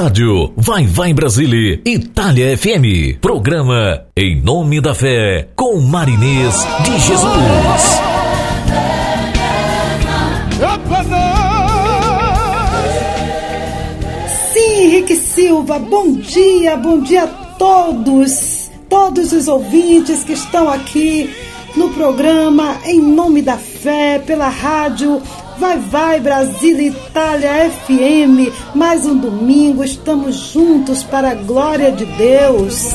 Rádio Vai Vai Brasília, Itália FM. Programa Em Nome da Fé, com Marinês de Jesus. Sim, Henrique Silva, bom dia, bom dia a todos, todos os ouvintes que estão aqui no programa Em Nome da Fé, pela rádio Vai, vai, Brasil Itália FM. Mais um domingo, estamos juntos para a glória de Deus.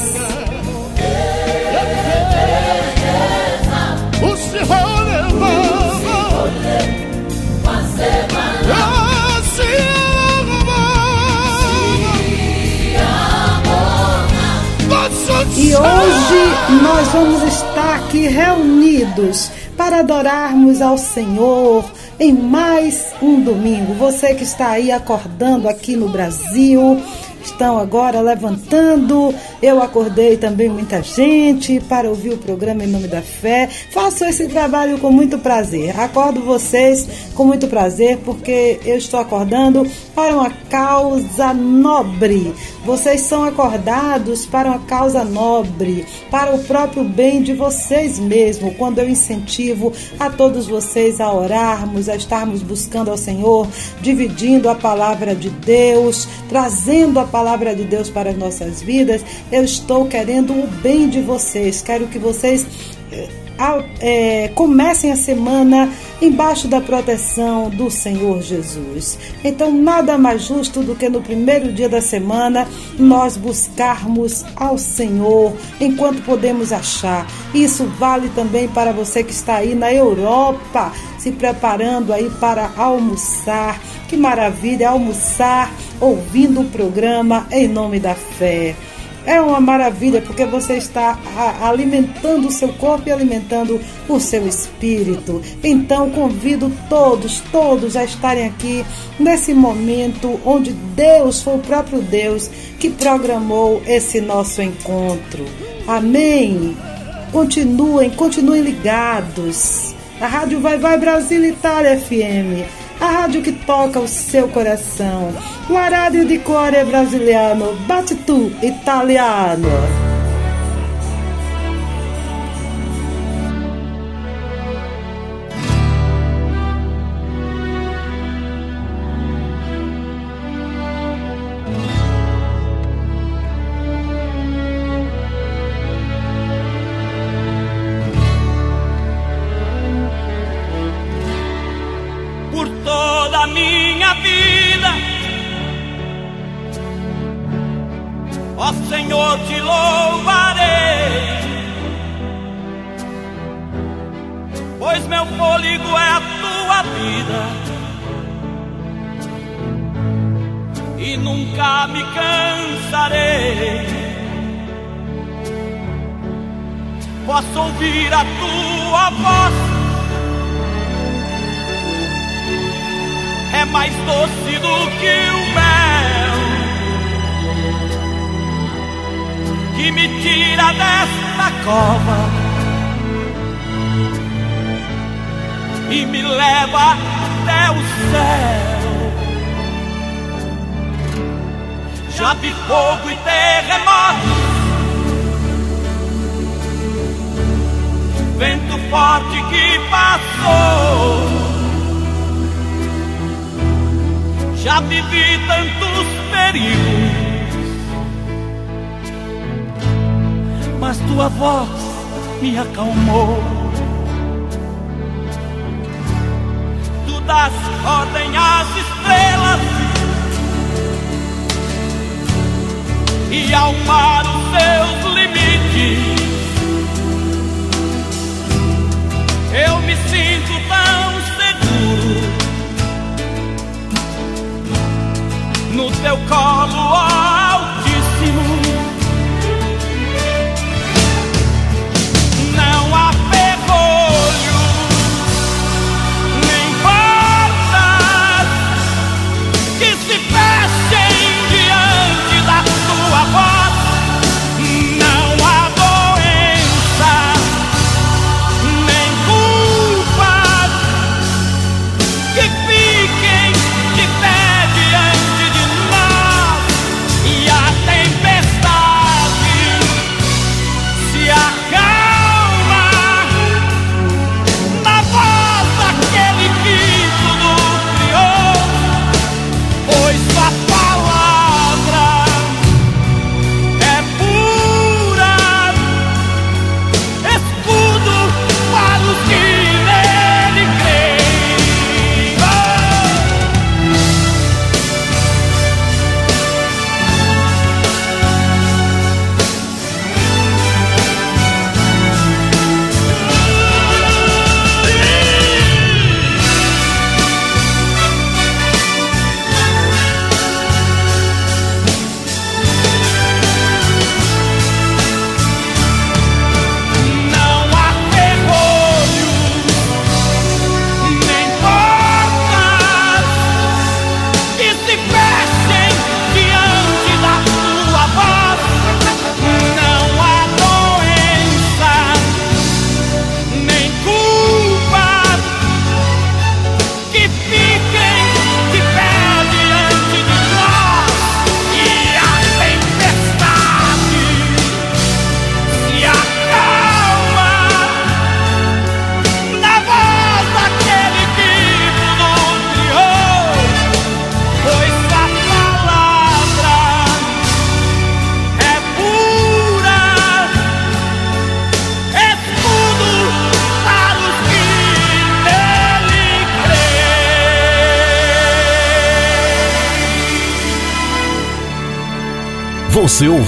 E hoje nós vamos estar aqui reunidos para adorarmos ao Senhor em mais um domingo. Você que está aí acordando aqui no Brasil, estão agora levantando. Eu acordei também muita gente para ouvir o programa Em Nome da Fé. Faço esse trabalho com muito prazer. Acordo vocês com muito prazer porque eu estou acordando para uma causa nobre. Vocês são acordados para uma causa nobre, para o próprio bem de vocês mesmos, quando eu incentivo a todos vocês a orarmos, a estarmos buscando ao Senhor, dividindo a palavra de Deus, trazendo a palavra de Deus para as nossas vidas, eu estou querendo o bem de vocês. Quero que vocês é, comecem a semana embaixo da proteção do Senhor Jesus. Então, nada mais justo do que no primeiro dia da semana nós buscarmos ao Senhor enquanto podemos achar. Isso vale também para você que está aí na Europa, se preparando aí para almoçar. Que maravilha almoçar ouvindo o programa em nome da fé. É uma maravilha porque você está alimentando o seu corpo e alimentando o seu espírito. Então convido todos, todos a estarem aqui nesse momento onde Deus foi o próprio Deus que programou esse nosso encontro. Amém. Continuem, continuem ligados. A Rádio Vai Vai Brasil Itália FM a rádio que toca o seu coração. La rádio di cuore brasiliano, bate tu, italiano. No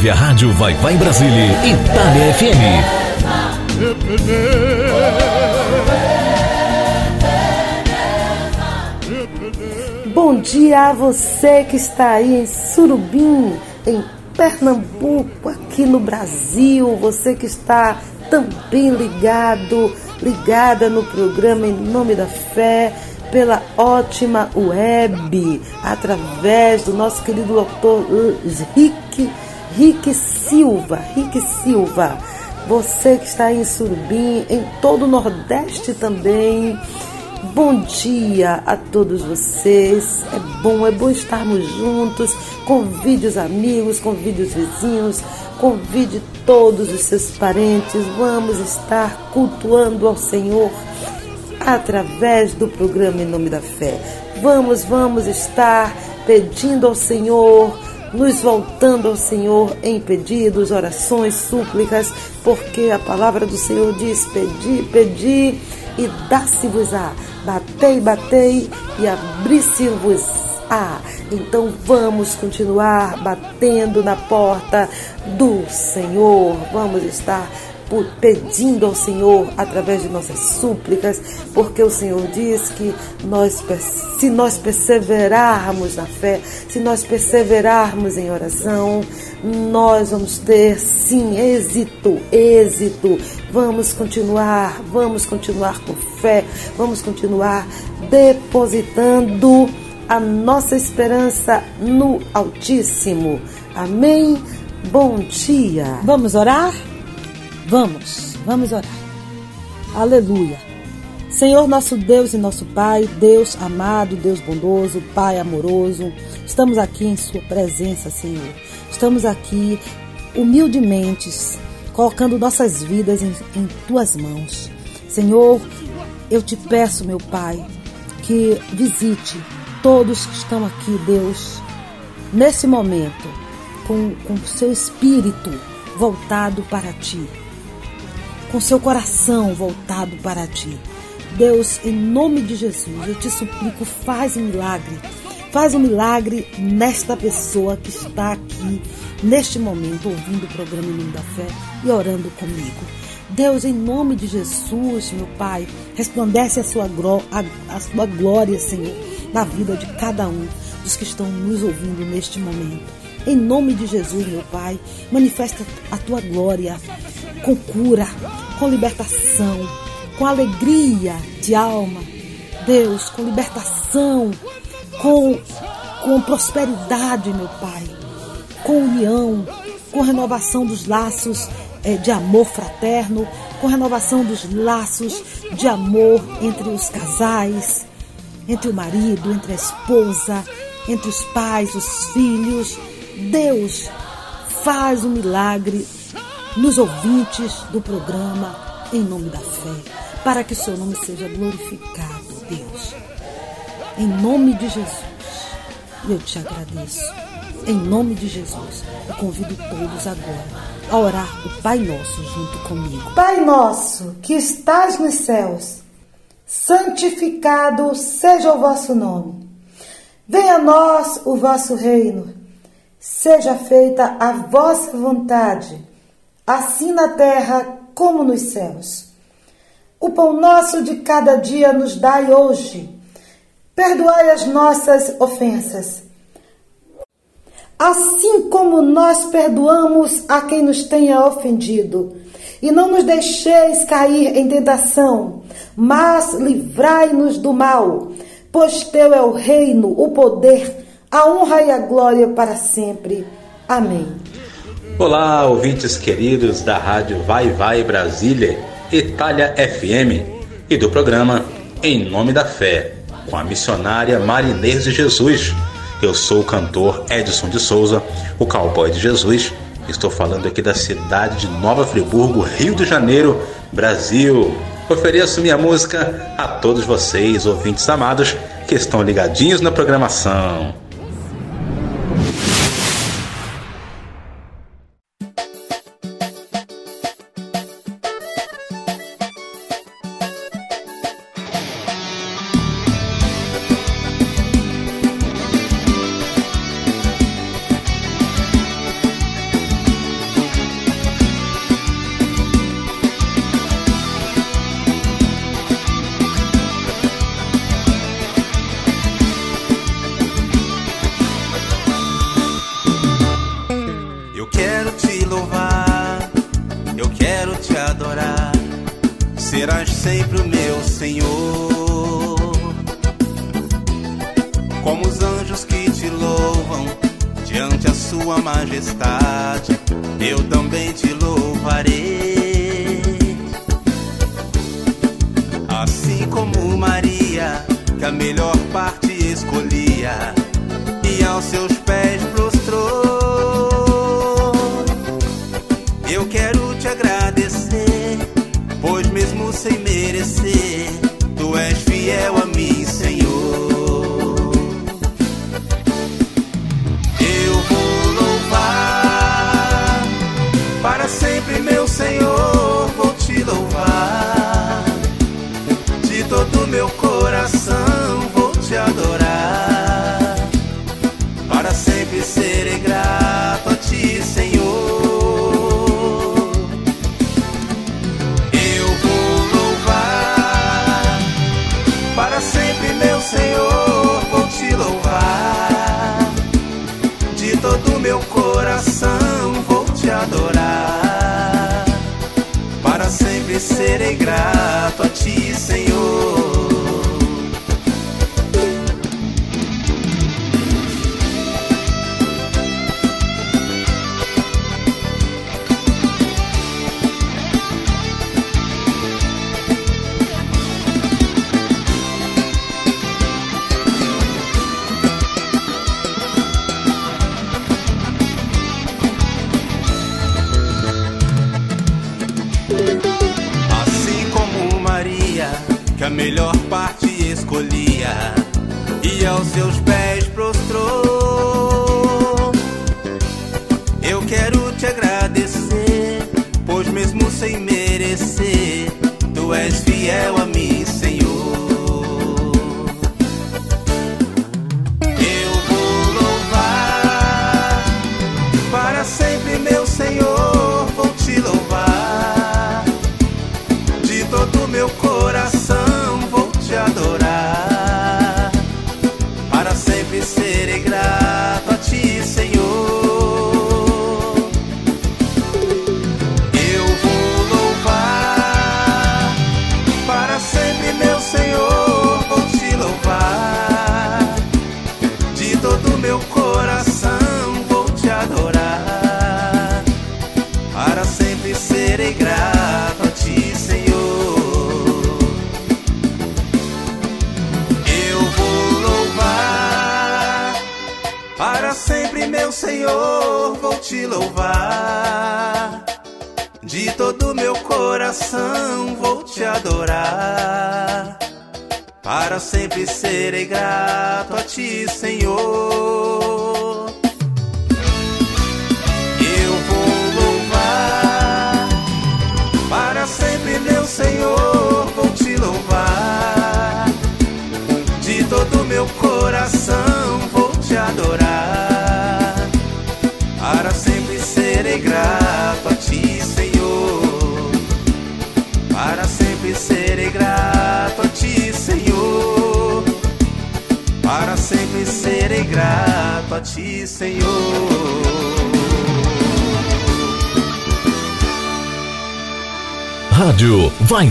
a Rádio Vai Vai Brasília, Itália FM. Bom dia a você que está aí em Surubim, em Pernambuco, aqui no Brasil, você que está também ligado, ligada no programa Em Nome da Fé, pela ótima web, através do nosso querido doutor Rick, Rick Silva, Rick Silva. Você que está em Surubim, em todo o Nordeste também, Bom dia a todos vocês. É bom, é bom estarmos juntos. Convide os amigos, convide os vizinhos, convide todos os seus parentes. Vamos estar cultuando ao Senhor através do programa Em Nome da Fé. Vamos, vamos estar pedindo ao Senhor, nos voltando ao Senhor em pedidos, orações, súplicas, porque a palavra do Senhor diz: pedi, pedi e dá-se-vos-á. Batei, batei e abri-se-vos-á. Então vamos continuar batendo na porta do Senhor. Vamos estar pedindo ao Senhor através de nossas súplicas, porque o Senhor diz que nós, se nós perseverarmos na fé, se nós perseverarmos em oração, nós vamos ter sim êxito, êxito. Vamos continuar, vamos continuar com fé, vamos continuar depositando a nossa esperança no Altíssimo. Amém. Bom dia. Vamos orar? Vamos, vamos orar. Aleluia. Senhor nosso Deus e nosso Pai, Deus amado, Deus bondoso, Pai amoroso, estamos aqui em Sua presença, Senhor. Estamos aqui humildemente, colocando nossas vidas em, em Tuas mãos. Senhor, eu te peço, meu Pai, que visite todos que estão aqui, Deus, nesse momento, com o seu espírito voltado para Ti com seu coração voltado para ti. Deus, em nome de Jesus, eu te suplico, faz um milagre. Faz um milagre nesta pessoa que está aqui, neste momento, ouvindo o programa Em Nome da Fé e orando comigo. Deus, em nome de Jesus, meu Pai, resplandece a sua, a, a sua glória, Senhor, na vida de cada um dos que estão nos ouvindo neste momento. Em nome de Jesus, meu Pai, manifesta a tua glória com cura, com libertação, com alegria de alma. Deus, com libertação, com, com prosperidade, meu Pai, com união, com renovação dos laços é, de amor fraterno, com renovação dos laços de amor entre os casais, entre o marido, entre a esposa, entre os pais, os filhos. Deus faz um milagre nos ouvintes do programa Em Nome da Fé, para que o seu nome seja glorificado, Deus. Em nome de Jesus, eu te agradeço. Em nome de Jesus, eu convido todos agora a orar o Pai Nosso junto comigo. Pai Nosso, que estás nos céus, santificado seja o vosso nome. Venha a nós o vosso reino. Seja feita a vossa vontade assim na terra como nos céus. O pão nosso de cada dia nos dai hoje. Perdoai as nossas ofensas, assim como nós perdoamos a quem nos tenha ofendido. E não nos deixeis cair em tentação, mas livrai-nos do mal, pois teu é o reino, o poder, a honra e a glória para sempre. Amém. Olá, ouvintes queridos da Rádio Vai Vai Brasília, Itália FM e do programa Em Nome da Fé, com a missionária Marinês de Jesus. Eu sou o cantor Edson de Souza, o cowboy de Jesus. Estou falando aqui da cidade de Nova Friburgo, Rio de Janeiro, Brasil. Ofereço minha música a todos vocês, ouvintes amados, que estão ligadinhos na programação.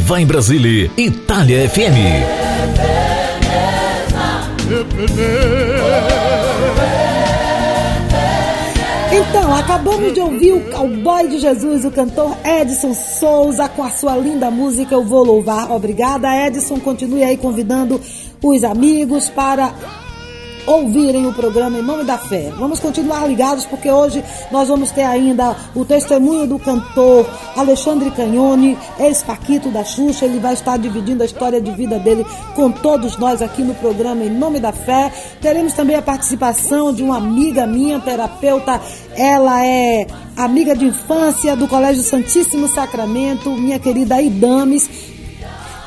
Vai Vai Brasília, Itália FM. Então, acabamos de ouvir o cowboy de Jesus, o cantor Edson Souza, com a sua linda música Eu Vou Louvar. Obrigada, Edson. Continue aí convidando os amigos para ouvirem o programa Em Nome da Fé. Vamos continuar ligados porque hoje nós vamos ter ainda o testemunho do cantor Alexandre Canhone, ex-paquito da Xuxa. Ele vai estar dividindo a história de vida dele com todos nós aqui no programa Em Nome da Fé. Teremos também a participação de uma amiga minha, terapeuta. Ela é amiga de infância do Colégio Santíssimo Sacramento, minha querida Idames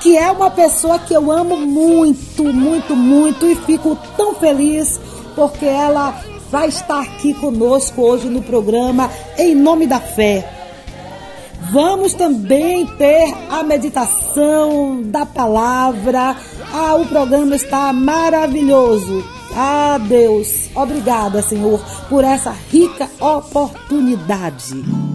que é uma pessoa que eu amo muito, muito, muito e fico tão feliz porque ela vai estar aqui conosco hoje no programa Em Nome da Fé. Vamos também ter a meditação da palavra. Ah, o programa está maravilhoso. Ah, Deus, obrigada, Senhor, por essa rica oportunidade.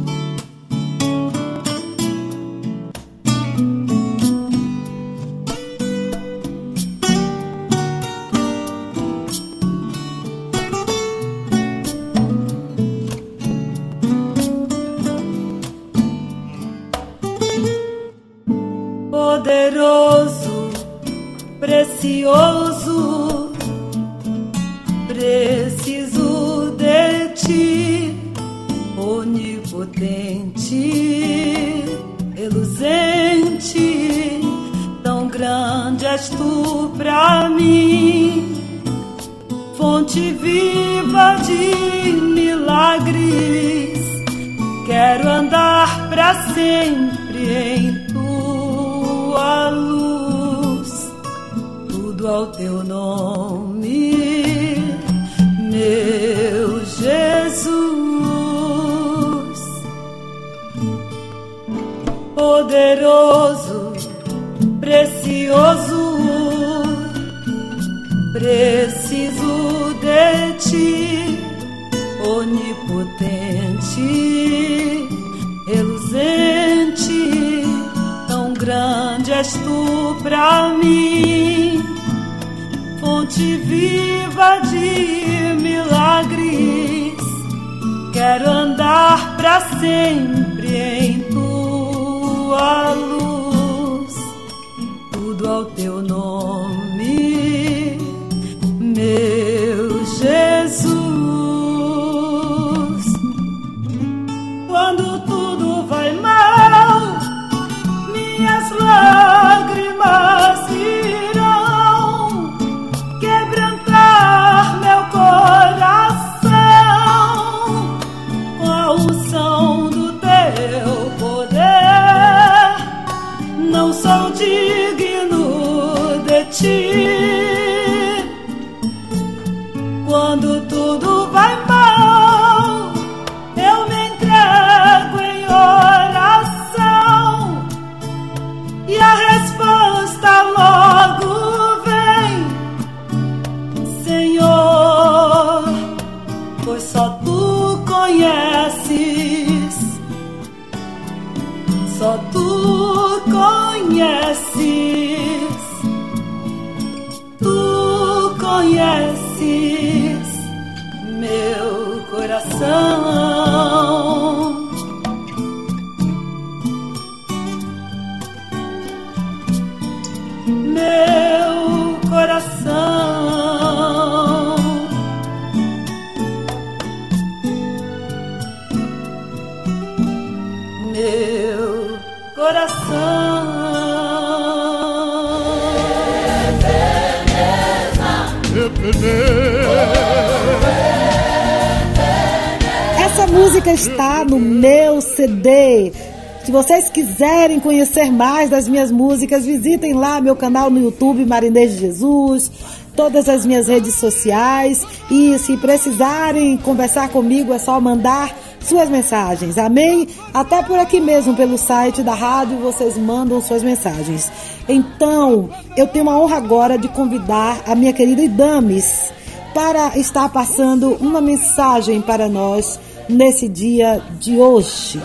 Vocês quiserem conhecer mais das minhas músicas, visitem lá meu canal no YouTube, Marinês de Jesus, todas as minhas redes sociais. E se precisarem conversar comigo, é só mandar suas mensagens. Amém? Até por aqui mesmo, pelo site da rádio, vocês mandam suas mensagens. Então, eu tenho a honra agora de convidar a minha querida Idames para estar passando uma mensagem para nós nesse dia de hoje.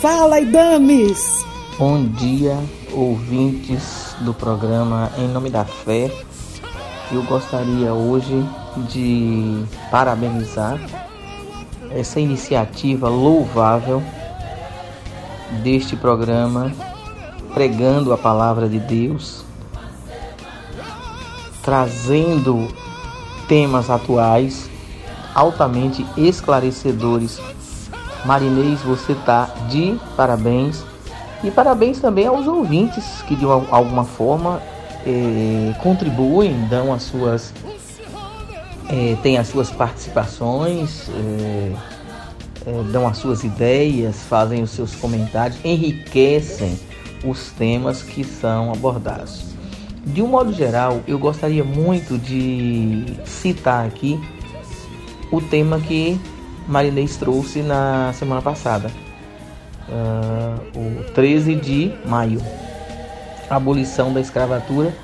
Fala, Idames! Bom dia, ouvintes do programa Em Nome da Fé. Eu gostaria hoje de parabenizar essa iniciativa louvável deste programa pregando a palavra de Deus, trazendo temas atuais altamente esclarecedores. Marinês, você está de parabéns. E parabéns também aos ouvintes que de alguma forma eh, contribuem, dão as suas é, tem as suas participações, é, dão as suas ideias, fazem os seus comentários, enriquecem os temas que são abordados. De um modo geral, eu gostaria muito de citar aqui o tema que Marinês trouxe na semana passada, uh, o 13 de maio, abolição da escravatura.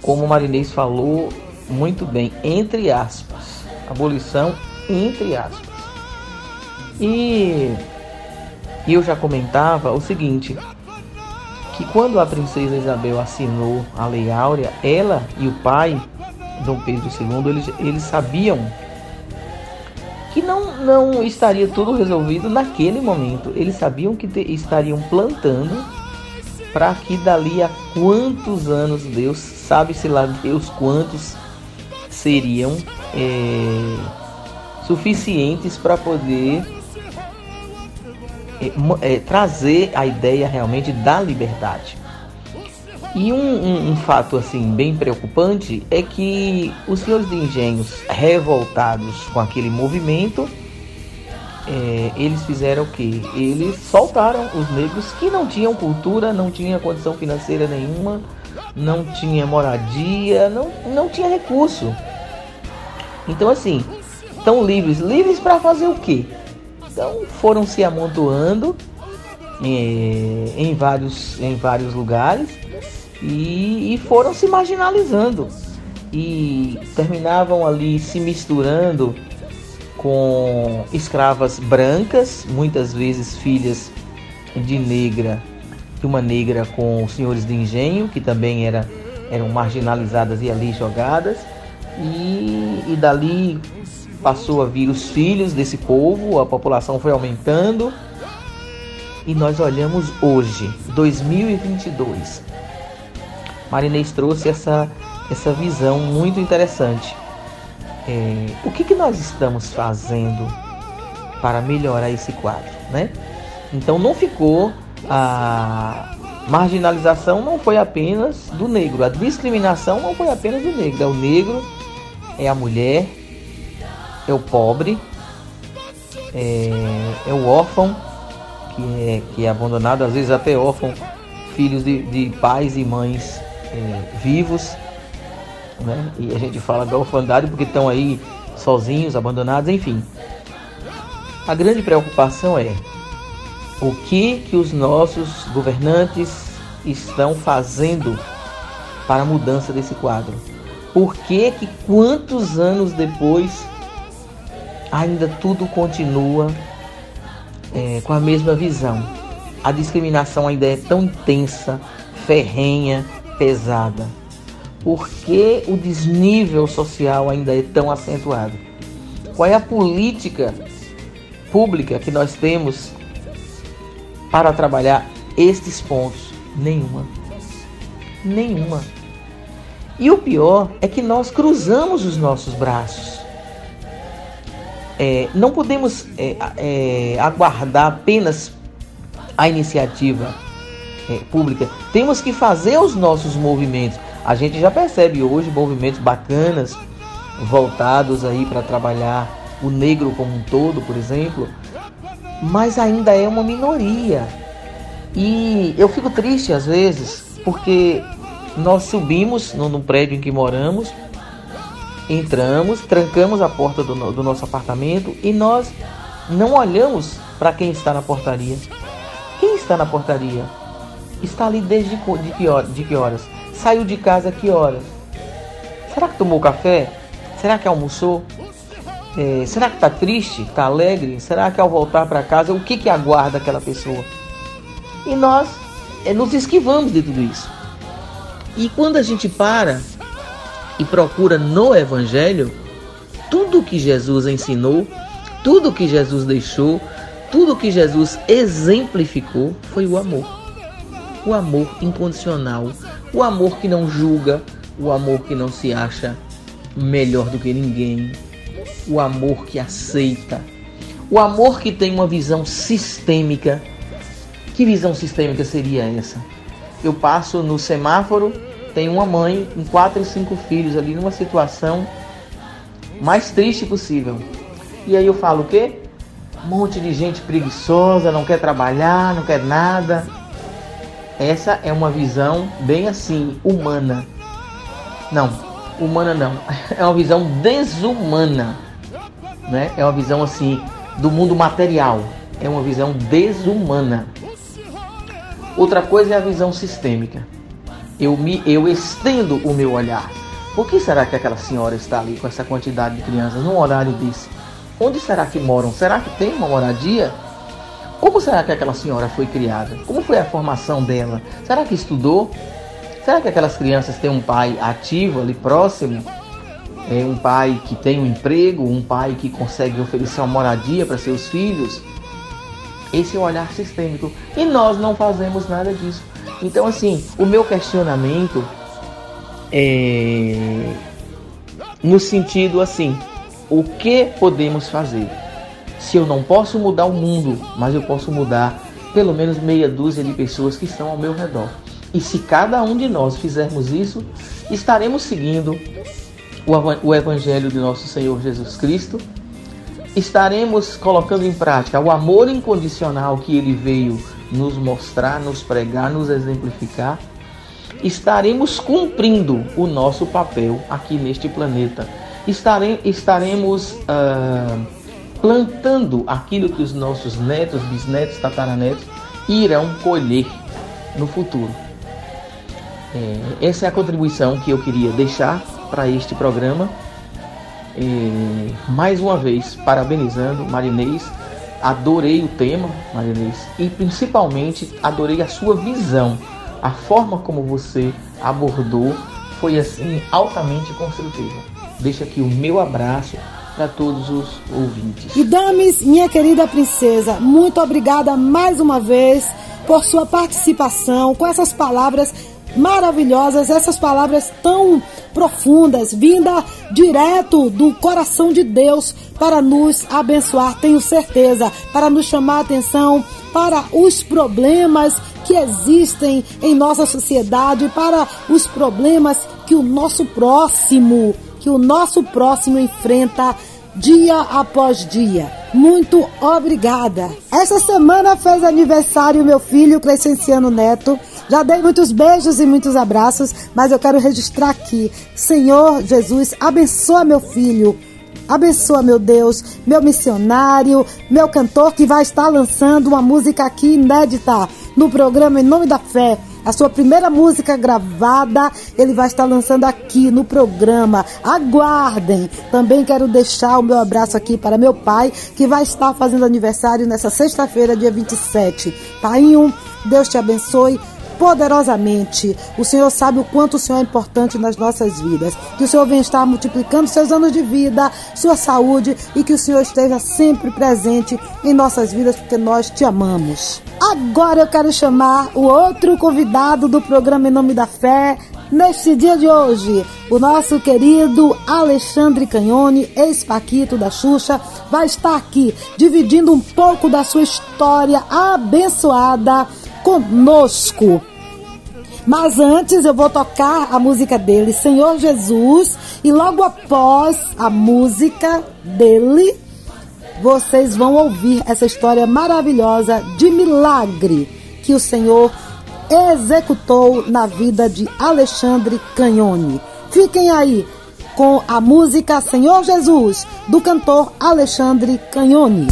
Como Marinês falou, muito bem, entre aspas. Abolição entre aspas. E eu já comentava o seguinte, que quando a princesa Isabel assinou a Lei Áurea, ela e o pai, Dom Pedro II, eles, eles sabiam não, estaria tudo resolvido naquele momento. Eles sabiam que estariam plantando para que dali a quantos anos Deus, sabe-se lá Deus quantos seriam é, suficientes para poder é, é, trazer a ideia realmente da liberdade. E um, um, um, fato assim bem preocupante é que os senhores de engenhos revoltados com aquele movimento, é, eles fizeram o que? Eles soltaram os negros que não tinham cultura, não tinham condição financeira nenhuma, não tinha moradia, não, não tinha recurso. Então assim, estão livres, livres para fazer o quê? Então foram se amontoando é, em, vários, em vários lugares e, e foram se marginalizando e terminavam ali se misturando com escravas brancas, muitas vezes filhas de negra, de uma negra com senhores de engenho, que também era, eram marginalizadas e ali jogadas, e, e dali passou a vir os filhos desse povo, a população foi aumentando, e nós olhamos hoje, 2022, Marinês trouxe essa, essa visão muito interessante. É, o que, que nós estamos fazendo para melhorar esse quadro, né? Então não ficou a marginalização não foi apenas do negro, a discriminação não foi apenas do negro, é o negro, é a mulher, é o pobre, é, é o órfão que é, que é abandonado, às vezes até órfão, filhos de, de pais e mães é, vivos, né? E a gente fala da orfandade porque estão aí sozinhos, abandonados, enfim. A grande preocupação é o que que os nossos governantes estão fazendo para a mudança desse quadro. Por que que quantos anos depois ainda tudo continua é, com a mesma visão? A discriminação ainda é tão intensa, ferrenha, pesada? Por que o desnível social ainda é tão acentuado? Qual é a política pública que nós temos para trabalhar estes pontos? Nenhuma. Nenhuma. E o pior é que nós cruzamos os nossos braços. É, não podemos é, é, aguardar apenas a iniciativa é, pública. Temos que fazer os nossos movimentos. A gente já percebe hoje movimentos bacanas voltados aí para trabalhar o negro como um todo, por exemplo, mas ainda é uma minoria. E eu fico triste às vezes porque nós subimos no, no prédio em que moramos, entramos, trancamos a porta do, do nosso apartamento e nós não olhamos para quem está na portaria. Quem está na portaria? Está ali desde de que, horas, de que horas? Saiu de casa que horas? Será que tomou café? Será que almoçou? É, será que está triste? Está alegre? Será que ao voltar para casa, o que, que aguarda aquela pessoa? E nós é, nos esquivamos de tudo isso. E quando a gente para e procura no Evangelho, tudo que Jesus ensinou, tudo que Jesus deixou, tudo que Jesus exemplificou foi o amor o amor incondicional, o amor que não julga, o amor que não se acha melhor do que ninguém, o amor que aceita, o amor que tem uma visão sistêmica. Que visão sistêmica seria essa? Eu passo no semáforo, tem uma mãe com quatro ou cinco filhos ali numa situação mais triste possível. E aí eu falo o quê? Um monte de gente preguiçosa, não quer trabalhar, não quer nada. Essa é uma visão bem assim, humana. Não, humana não. É uma visão desumana. Né? É uma visão assim do mundo material. É uma visão desumana. Outra coisa é a visão sistêmica. Eu me eu estendo o meu olhar. Por que será que aquela senhora está ali com essa quantidade de crianças num horário desse? Onde será que moram? Será que tem uma moradia? Como será que aquela senhora foi criada? Como foi a formação dela? Será que estudou? Será que aquelas crianças têm um pai ativo ali próximo? É um pai que tem um emprego, um pai que consegue oferecer uma moradia para seus filhos? Esse é o olhar sistêmico. E nós não fazemos nada disso. Então, assim, o meu questionamento é, no sentido assim: o que podemos fazer? Se eu não posso mudar o mundo, mas eu posso mudar pelo menos meia dúzia de pessoas que estão ao meu redor. E se cada um de nós fizermos isso, estaremos seguindo o Evangelho de nosso Senhor Jesus Cristo, estaremos colocando em prática o amor incondicional que ele veio nos mostrar, nos pregar, nos exemplificar, estaremos cumprindo o nosso papel aqui neste planeta. Estare, estaremos uh, plantando aquilo que os nossos netos, bisnetos, tataranetos irão colher no futuro. É, essa é a contribuição que eu queria deixar para este programa. É, mais uma vez, parabenizando Marinês. Adorei o tema, Marinês, e principalmente adorei a sua visão. A forma como você abordou foi assim altamente construtiva. Deixa aqui o meu abraço para todos os ouvintes. E Dames, minha querida princesa, muito obrigada mais uma vez por sua participação com essas palavras maravilhosas, essas palavras tão profundas, vinda direto do coração de Deus para nos abençoar, tenho certeza, para nos chamar a atenção para os problemas que existem em nossa sociedade, para os problemas que o nosso próximo, que o nosso próximo enfrenta dia após dia. Muito obrigada. Essa semana fez aniversário meu filho Crescenciano Neto. Já dei muitos beijos e muitos abraços, mas eu quero registrar aqui. Senhor Jesus, abençoa meu filho. Abençoa, meu Deus, meu missionário, meu cantor que vai estar lançando uma música aqui inédita no programa Em Nome da Fé. A sua primeira música gravada, ele vai estar lançando aqui no programa. Aguardem! Também quero deixar o meu abraço aqui para meu pai, que vai estar fazendo aniversário nessa sexta-feira, dia 27. Painho, Deus te abençoe poderosamente. O Senhor sabe o quanto o Senhor é importante nas nossas vidas. Que o Senhor venha estar multiplicando seus anos de vida, sua saúde e que o Senhor esteja sempre presente em nossas vidas, porque nós te amamos. Agora eu quero chamar o outro convidado do programa Em Nome da Fé. Neste dia de hoje, o nosso querido Alexandre Canhone, ex-paquito da Xuxa, vai estar aqui dividindo um pouco da sua história abençoada conosco. Mas antes eu vou tocar a música dele, Senhor Jesus, e logo após a música dele, vocês vão ouvir essa história maravilhosa de milagre que o Senhor executou na vida de Alexandre Canhone. Fiquem aí com a música Senhor Jesus, do cantor Alexandre Canhone.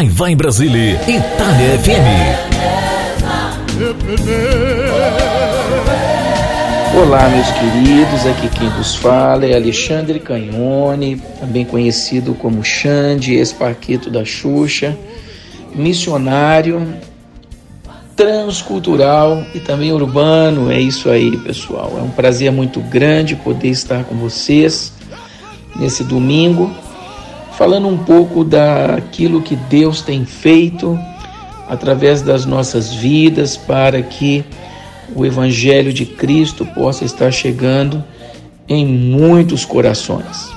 Vai Vai Brasília, Itália FM. Olá, meus queridos, aqui quem vos fala é Alexandre Canhone, também conhecido como Xande, ex-parqueto da Xuxa, missionário, transcultural e também urbano. É isso aí, pessoal. É um prazer muito grande poder estar com vocês nesse domingo falando um pouco daquilo que Deus tem feito através das nossas vidas para que o Evangelho de Cristo possa estar chegando em muitos corações.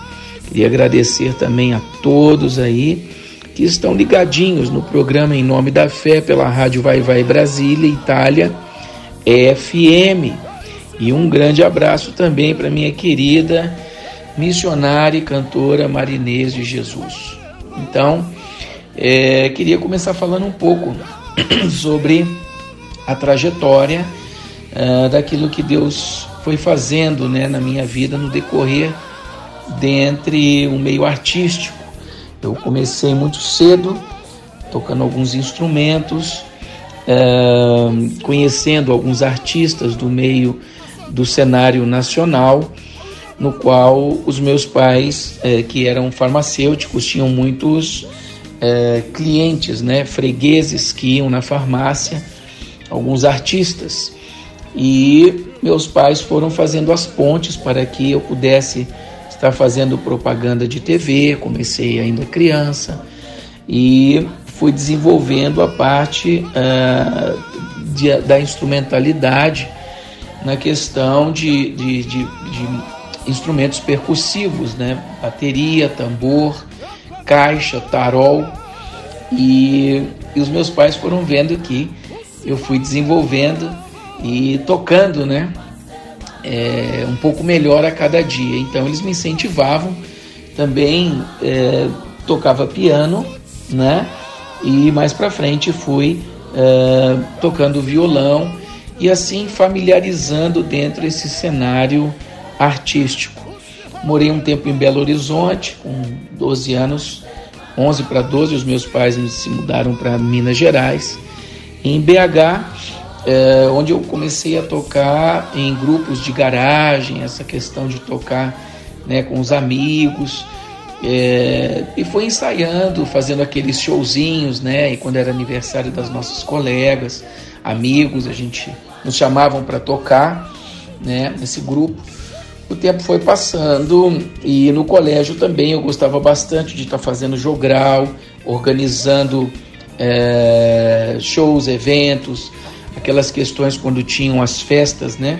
Queria agradecer também a todos aí que estão ligadinhos no programa Em Nome da Fé pela Rádio Vai Vai Brasília, Itália, FM. E um grande abraço também para minha querida missionária e cantora Marinês de Jesus. Então, é, queria começar falando um pouco sobre a trajetória é, daquilo que Deus foi fazendo né, na minha vida no decorrer dentre um meio artístico. Eu comecei muito cedo, tocando alguns instrumentos, é, conhecendo alguns artistas do meio do cenário nacional no qual os meus pais, é, que eram farmacêuticos, tinham muitos é, clientes, né, fregueses que iam na farmácia, alguns artistas. E meus pais foram fazendo as pontes para que eu pudesse estar fazendo propaganda de TV. Comecei ainda criança e fui desenvolvendo a parte uh, de, da instrumentalidade na questão de, de, de, de instrumentos percussivos, né? Bateria, tambor, caixa, tarol. E, e os meus pais foram vendo que eu fui desenvolvendo e tocando, né? É, um pouco melhor a cada dia. Então eles me incentivavam. Também é, tocava piano, né? E mais para frente fui é, tocando violão e assim familiarizando dentro desse cenário artístico. Morei um tempo em Belo Horizonte, com 12 anos, 11 para 12, os meus pais se mudaram para Minas Gerais. Em BH, é, onde eu comecei a tocar em grupos de garagem, essa questão de tocar né, com os amigos. É, e foi ensaiando, fazendo aqueles showzinhos, né? E quando era aniversário das nossas colegas, amigos, a gente nos chamavam para tocar, né? Nesse grupo. O tempo foi passando e no colégio também eu gostava bastante de estar tá fazendo jogral, organizando é, shows, eventos, aquelas questões quando tinham as festas, né?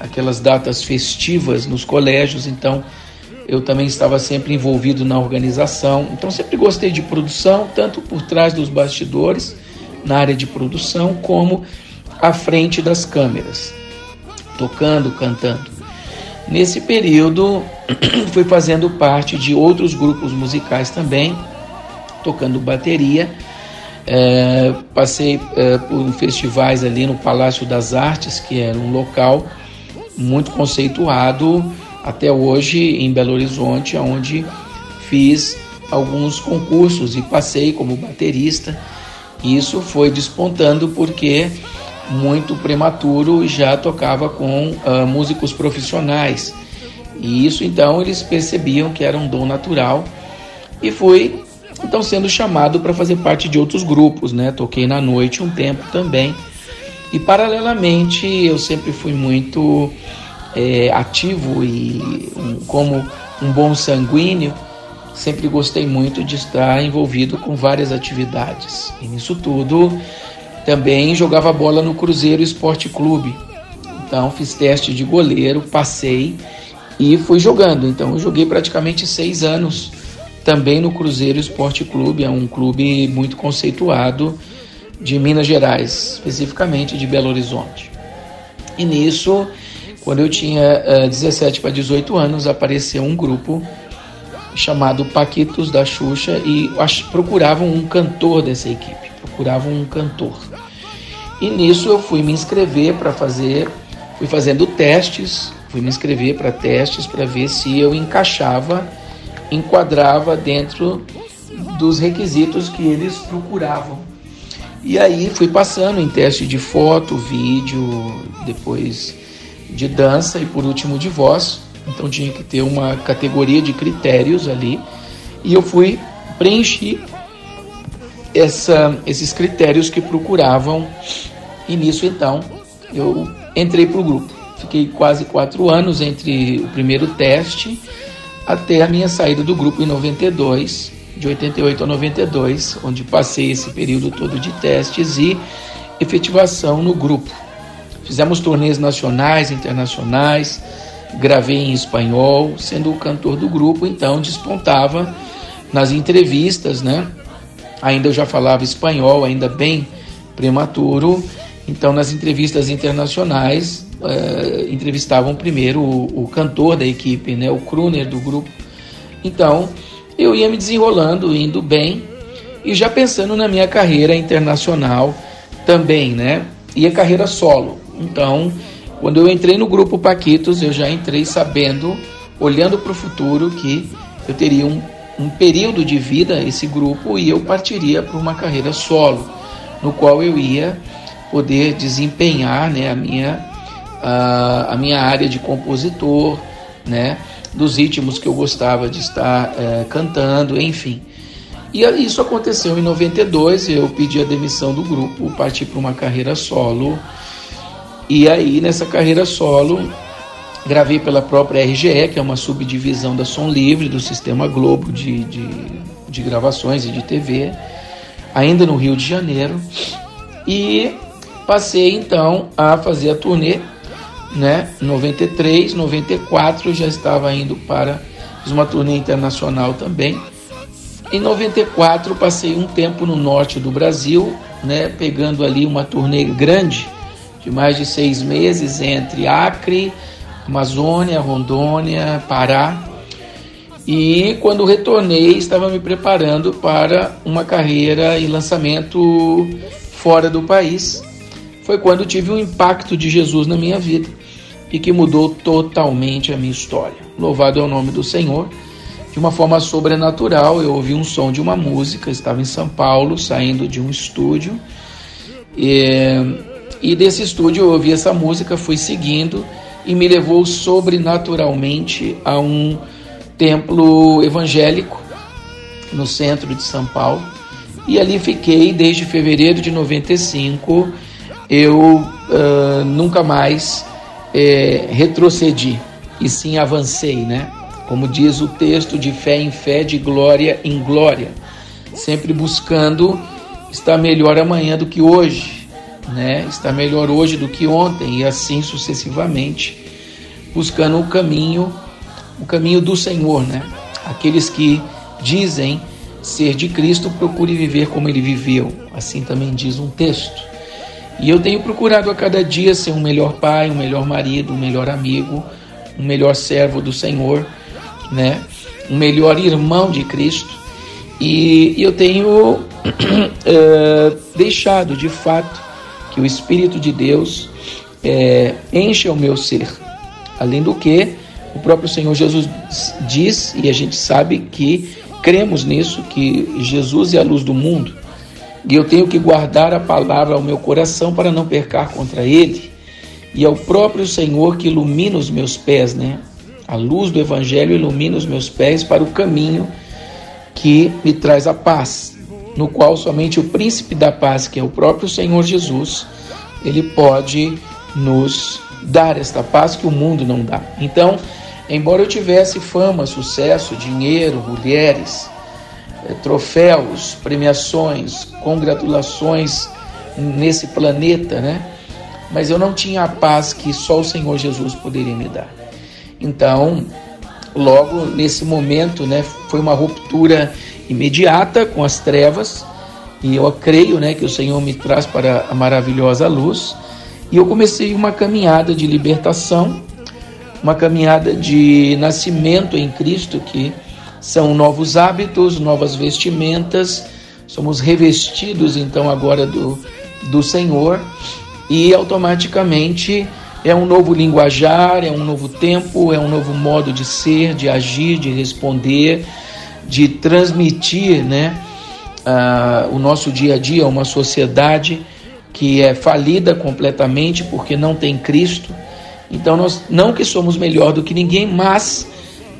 Aquelas datas festivas nos colégios, então eu também estava sempre envolvido na organização. Então sempre gostei de produção, tanto por trás dos bastidores, na área de produção, como à frente das câmeras, tocando, cantando. Nesse período, fui fazendo parte de outros grupos musicais também, tocando bateria. É, passei é, por festivais ali no Palácio das Artes, que era um local muito conceituado até hoje em Belo Horizonte, onde fiz alguns concursos e passei como baterista. Isso foi despontando porque muito prematuro já tocava com uh, músicos profissionais. E isso então eles percebiam que era um dom natural e fui então sendo chamado para fazer parte de outros grupos, né? Toquei na noite um tempo também. E paralelamente eu sempre fui muito é, ativo e um, como um bom sanguíneo, sempre gostei muito de estar envolvido com várias atividades. E nisso tudo também jogava bola no Cruzeiro Esporte Clube. Então fiz teste de goleiro, passei e fui jogando. Então eu joguei praticamente seis anos também no Cruzeiro Esporte Clube, é um clube muito conceituado de Minas Gerais, especificamente de Belo Horizonte. E nisso, quando eu tinha uh, 17 para 18 anos, apareceu um grupo chamado Paquitos da Xuxa e procuravam um cantor dessa equipe, procuravam um cantor. E nisso eu fui me inscrever para fazer, fui fazendo testes, fui me inscrever para testes para ver se eu encaixava, enquadrava dentro dos requisitos que eles procuravam. E aí fui passando em teste de foto, vídeo, depois de dança e por último de voz. Então tinha que ter uma categoria de critérios ali. E eu fui preencher essa, esses critérios que procuravam. E nisso, então, eu entrei para o grupo. Fiquei quase quatro anos entre o primeiro teste até a minha saída do grupo em 92, de 88 a 92, onde passei esse período todo de testes e efetivação no grupo. Fizemos turnês nacionais, internacionais, gravei em espanhol, sendo o cantor do grupo, então despontava nas entrevistas, né? Ainda eu já falava espanhol, ainda bem prematuro. Então, nas entrevistas internacionais, uh, entrevistavam primeiro o, o, cantor da equipe, né, o crooner do grupo. Então, eu ia me desenrolando, indo bem e já pensando na minha carreira internacional também, né? E a carreira solo. Então, quando eu entrei no grupo Paquitos, eu já entrei sabendo, olhando para o futuro, que eu teria um um período de vida esse grupo e eu partiria para uma carreira solo, no qual eu ia poder desempenhar né, a, minha, a, a minha área de compositor, né, dos ritmos que eu gostava de estar é, cantando, enfim. E isso aconteceu em 92, eu pedi a demissão do grupo, parti para uma carreira solo. E aí, nessa carreira solo, Gravei pela própria RGE, que é uma subdivisão da Som Livre, do Sistema Globo de, de, de gravações e de TV, ainda no Rio de Janeiro. E passei então a fazer a turnê, né? 93, 94 já estava indo para uma turnê internacional também. Em 94 passei um tempo no norte do Brasil, né? Pegando ali uma turnê grande de mais de seis meses entre Acre, Amazônia, Rondônia, Pará. E quando retornei, estava me preparando para uma carreira e lançamento fora do país. Foi quando tive um impacto de Jesus na minha vida e que mudou totalmente a minha história. Louvado é o nome do Senhor. De uma forma sobrenatural, eu ouvi um som de uma música, estava em São Paulo, saindo de um estúdio. E, e desse estúdio eu ouvi essa música, fui seguindo e me levou sobrenaturalmente a um templo evangélico no centro de São Paulo. E ali fiquei desde fevereiro de 95. Eu uh, nunca mais é, retrocedi. e sim avancei, né? Como diz o texto, de fé em fé, de glória em glória, sempre buscando estar melhor amanhã do que hoje, né? Estar melhor hoje do que ontem e assim sucessivamente, buscando o caminho, o caminho do Senhor, né? Aqueles que dizem ser de Cristo, procure viver como ele viveu. Assim também diz um texto. E eu tenho procurado a cada dia ser um melhor pai, um melhor marido, um melhor amigo, um melhor servo do Senhor, né? Um melhor irmão de Cristo. E eu tenho uh, deixado de fato que o Espírito de Deus uh, encha o meu ser. Além do que, o próprio Senhor Jesus diz, e a gente sabe que cremos nisso, que Jesus é a luz do mundo, e eu tenho que guardar a palavra ao meu coração para não percar contra ele. E é o próprio Senhor que ilumina os meus pés, né? A luz do Evangelho ilumina os meus pés para o caminho que me traz a paz, no qual somente o príncipe da paz, que é o próprio Senhor Jesus, ele pode nos dar esta paz que o mundo não dá. Então, Embora eu tivesse fama, sucesso, dinheiro, mulheres, eh, troféus, premiações, congratulações nesse planeta, né? Mas eu não tinha a paz que só o Senhor Jesus poderia me dar. Então, logo nesse momento, né, foi uma ruptura imediata com as trevas, e eu creio, né, que o Senhor me traz para a maravilhosa luz, e eu comecei uma caminhada de libertação uma caminhada de nascimento em Cristo, que são novos hábitos, novas vestimentas, somos revestidos então agora do, do Senhor. E automaticamente é um novo linguajar, é um novo tempo, é um novo modo de ser, de agir, de responder, de transmitir né, uh, o nosso dia a dia a uma sociedade que é falida completamente porque não tem Cristo então, nós não que somos melhor do que ninguém, mas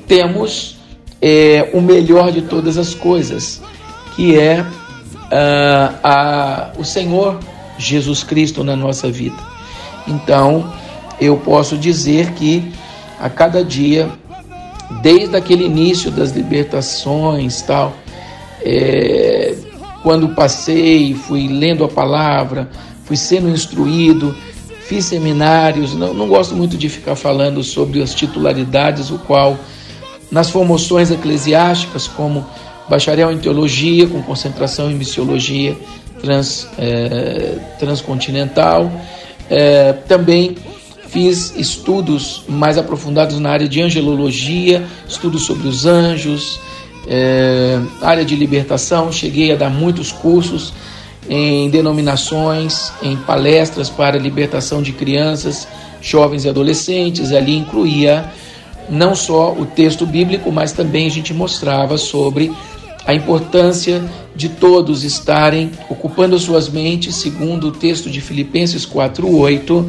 temos é, o melhor de todas as coisas, que é uh, a, o Senhor Jesus Cristo na nossa vida. Então, eu posso dizer que a cada dia, desde aquele início das libertações, tal, é, quando passei, fui lendo a palavra, fui sendo instruído, fiz seminários, não, não gosto muito de ficar falando sobre as titularidades, o qual nas formações eclesiásticas, como bacharel em teologia, com concentração em missiologia trans, é, transcontinental, é, também fiz estudos mais aprofundados na área de angelologia, estudos sobre os anjos, é, área de libertação, cheguei a dar muitos cursos em denominações, em palestras para libertação de crianças, jovens e adolescentes. Ali incluía não só o texto bíblico, mas também a gente mostrava sobre a importância de todos estarem ocupando suas mentes, segundo o texto de Filipenses 4:8,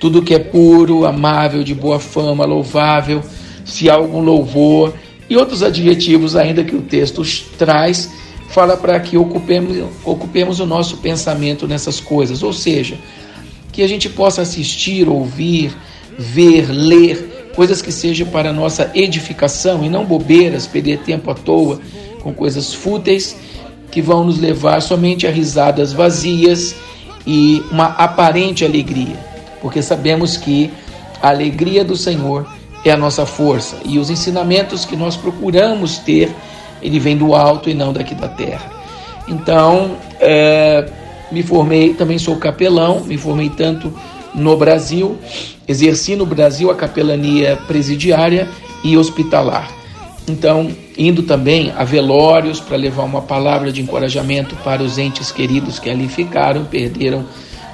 tudo que é puro, amável, de boa fama, louvável, se há algum louvor. E outros adjetivos ainda que o texto traz fala para que ocupemos, ocupemos o nosso pensamento nessas coisas, ou seja, que a gente possa assistir, ouvir, ver, ler, coisas que sejam para nossa edificação e não bobeiras, perder tempo à toa com coisas fúteis que vão nos levar somente a risadas vazias e uma aparente alegria, porque sabemos que a alegria do Senhor é a nossa força e os ensinamentos que nós procuramos ter ele vem do alto e não daqui da terra. Então, é, me formei, também sou capelão, me formei tanto no Brasil, exerci no Brasil a capelania presidiária e hospitalar. Então, indo também a velórios para levar uma palavra de encorajamento para os entes queridos que ali ficaram, perderam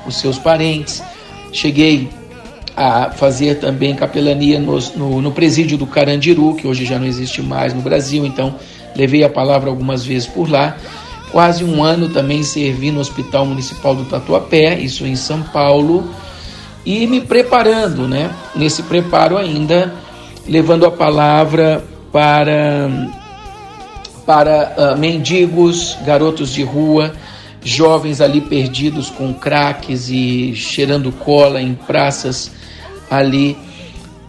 os seus parentes. Cheguei a fazer também capelania no, no, no presídio do Carandiru, que hoje já não existe mais no Brasil, então levei a palavra algumas vezes por lá. Quase um ano também servi no Hospital Municipal do Tatuapé, isso em São Paulo, e me preparando, né? Nesse preparo ainda, levando a palavra para para uh, mendigos, garotos de rua, jovens ali perdidos com craques e cheirando cola em praças ali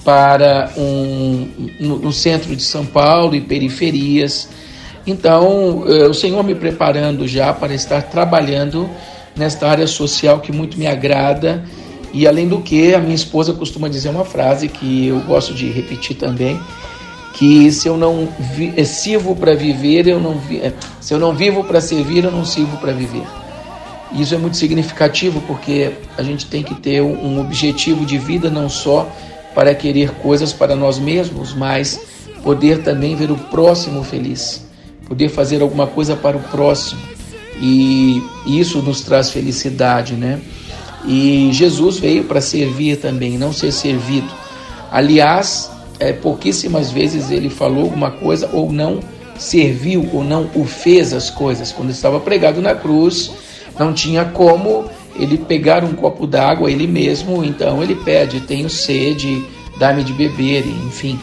para um no, no centro de São Paulo e periferias. Então, eh, o Senhor me preparando já para estar trabalhando nesta área social que muito me agrada. E além do que, a minha esposa costuma dizer uma frase que eu gosto de repetir também, que se eu não vi, eh, sirvo para viver, eu não vi, eh, se eu não vivo para servir, eu não sirvo para viver. Isso é muito significativo porque a gente tem que ter um objetivo de vida não só para querer coisas para nós mesmos, mas poder também ver o próximo feliz, poder fazer alguma coisa para o próximo. E isso nos traz felicidade, né? E Jesus veio para servir também, não ser servido. Aliás, é, pouquíssimas vezes ele falou alguma coisa ou não serviu ou não o fez as coisas. Quando estava pregado na cruz, não tinha como ele pegar um copo d'água ele mesmo, então ele pede, tenho sede, dá-me de beber, enfim.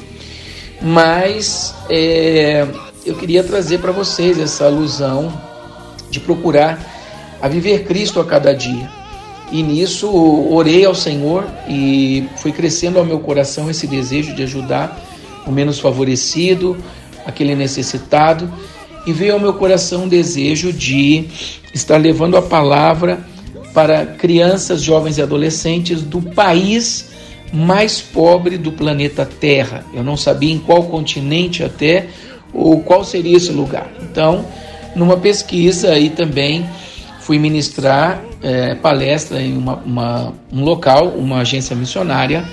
Mas é, eu queria trazer para vocês essa alusão de procurar a viver Cristo a cada dia. E nisso orei ao Senhor e foi crescendo ao meu coração esse desejo de ajudar o menos favorecido, aquele necessitado, e veio ao meu coração o desejo de estar levando a palavra para crianças, jovens e adolescentes do país mais pobre do planeta Terra. Eu não sabia em qual continente até ou qual seria esse lugar. Então, numa pesquisa aí também fui ministrar é, palestra em uma, uma, um local, uma agência missionária,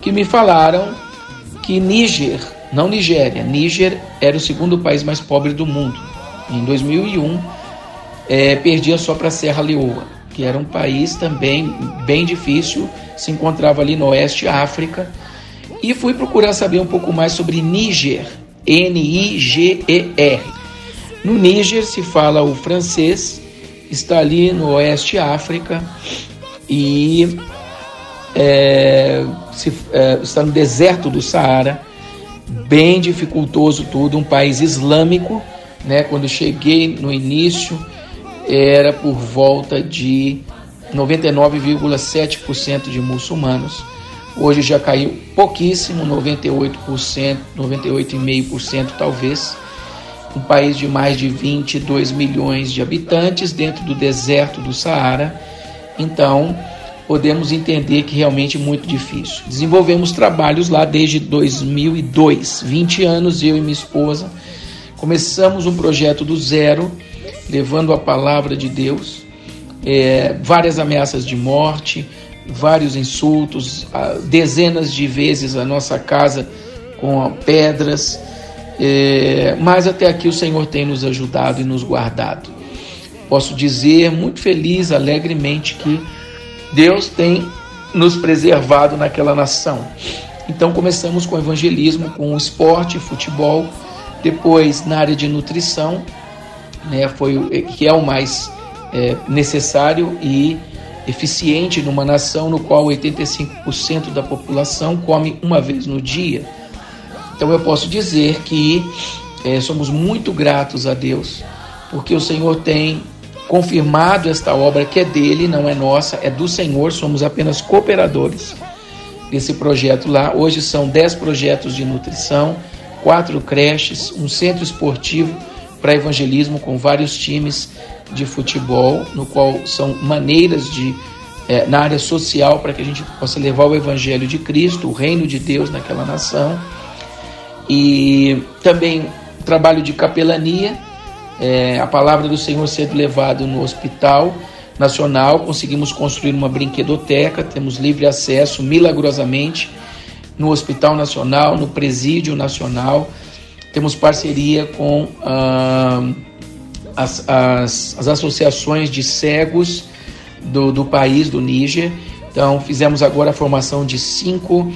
que me falaram que Níger, não Nigéria, Níger era o segundo país mais pobre do mundo. Em 2001, é, perdia só para Serra Leoa, que era um país também bem difícil, se encontrava ali no oeste África. E fui procurar saber um pouco mais sobre Níger, N-I-G-E-R. No Níger se fala o francês, está ali no oeste África e é, se, é, está no deserto do Saara, bem dificultoso tudo, um país islâmico. Né? Quando cheguei no início, era por volta de 99,7% de muçulmanos. Hoje já caiu pouquíssimo, 98%, 98,5% talvez. Um país de mais de 22 milhões de habitantes dentro do deserto do Saara. Então, podemos entender que realmente é muito difícil. Desenvolvemos trabalhos lá desde 2002, 20 anos, eu e minha esposa. Começamos um projeto do zero levando a palavra de Deus, é, várias ameaças de morte, vários insultos, dezenas de vezes a nossa casa com pedras, é, mas até aqui o Senhor tem nos ajudado e nos guardado. Posso dizer muito feliz, alegremente, que Deus tem nos preservado naquela nação. Então começamos com evangelismo, com o esporte, futebol, depois na área de nutrição, né, foi que é o mais é, necessário e eficiente numa nação no qual 85% da população come uma vez no dia. Então eu posso dizer que é, somos muito gratos a Deus, porque o Senhor tem confirmado esta obra que é dele, não é nossa, é do Senhor, somos apenas cooperadores desse projeto lá. Hoje são 10 projetos de nutrição, quatro creches, um centro esportivo para evangelismo com vários times de futebol, no qual são maneiras de é, na área social para que a gente possa levar o evangelho de Cristo, o reino de Deus naquela nação. E também trabalho de capelania, é, a palavra do Senhor sendo levado no hospital nacional, conseguimos construir uma brinquedoteca, temos livre acesso milagrosamente no Hospital Nacional, no Presídio Nacional, temos parceria com ah, as, as, as, associações de cegos do, do país, do Níger. Então, fizemos agora a formação de cinco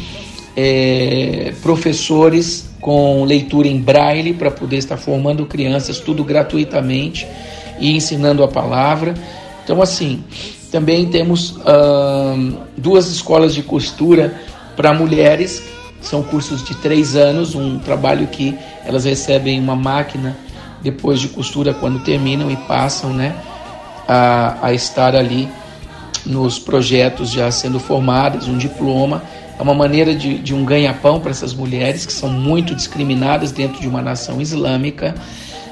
é, professores com leitura em braille para poder estar formando crianças, tudo gratuitamente e ensinando a palavra. Então, assim, também temos duas escolas de costura para mulheres são cursos de três anos, um trabalho que elas recebem uma máquina depois de costura quando terminam e passam né, a, a estar ali nos projetos já sendo formadas, um diploma é uma maneira de, de um ganha-pão para essas mulheres que são muito discriminadas dentro de uma nação islâmica.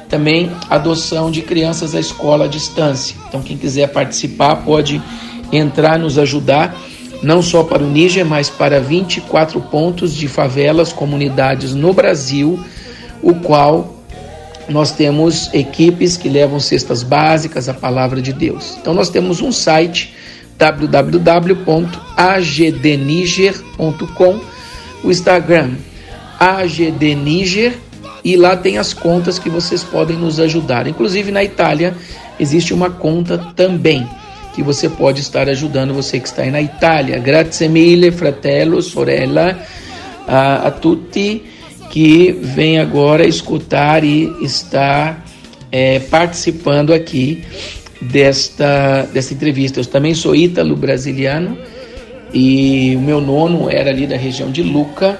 Também adoção de crianças à escola à distância. Então, quem quiser participar pode entrar, nos ajudar, não só para o Níger, mas para 24 pontos de favelas, comunidades no Brasil, o qual nós temos equipes que levam cestas básicas, a palavra de Deus. Então, nós temos um site www.agdniger.com, o Instagram agdniger e lá tem as contas que vocês podem nos ajudar. Inclusive na Itália existe uma conta também que você pode estar ajudando você que está aí na Itália. Grazie mille, fratello, sorella, a, a tutti que vem agora escutar e estar é, participando aqui desta, desta entrevista. Eu também sou ítalo-brasiliano e o meu nono era ali da região de Luca.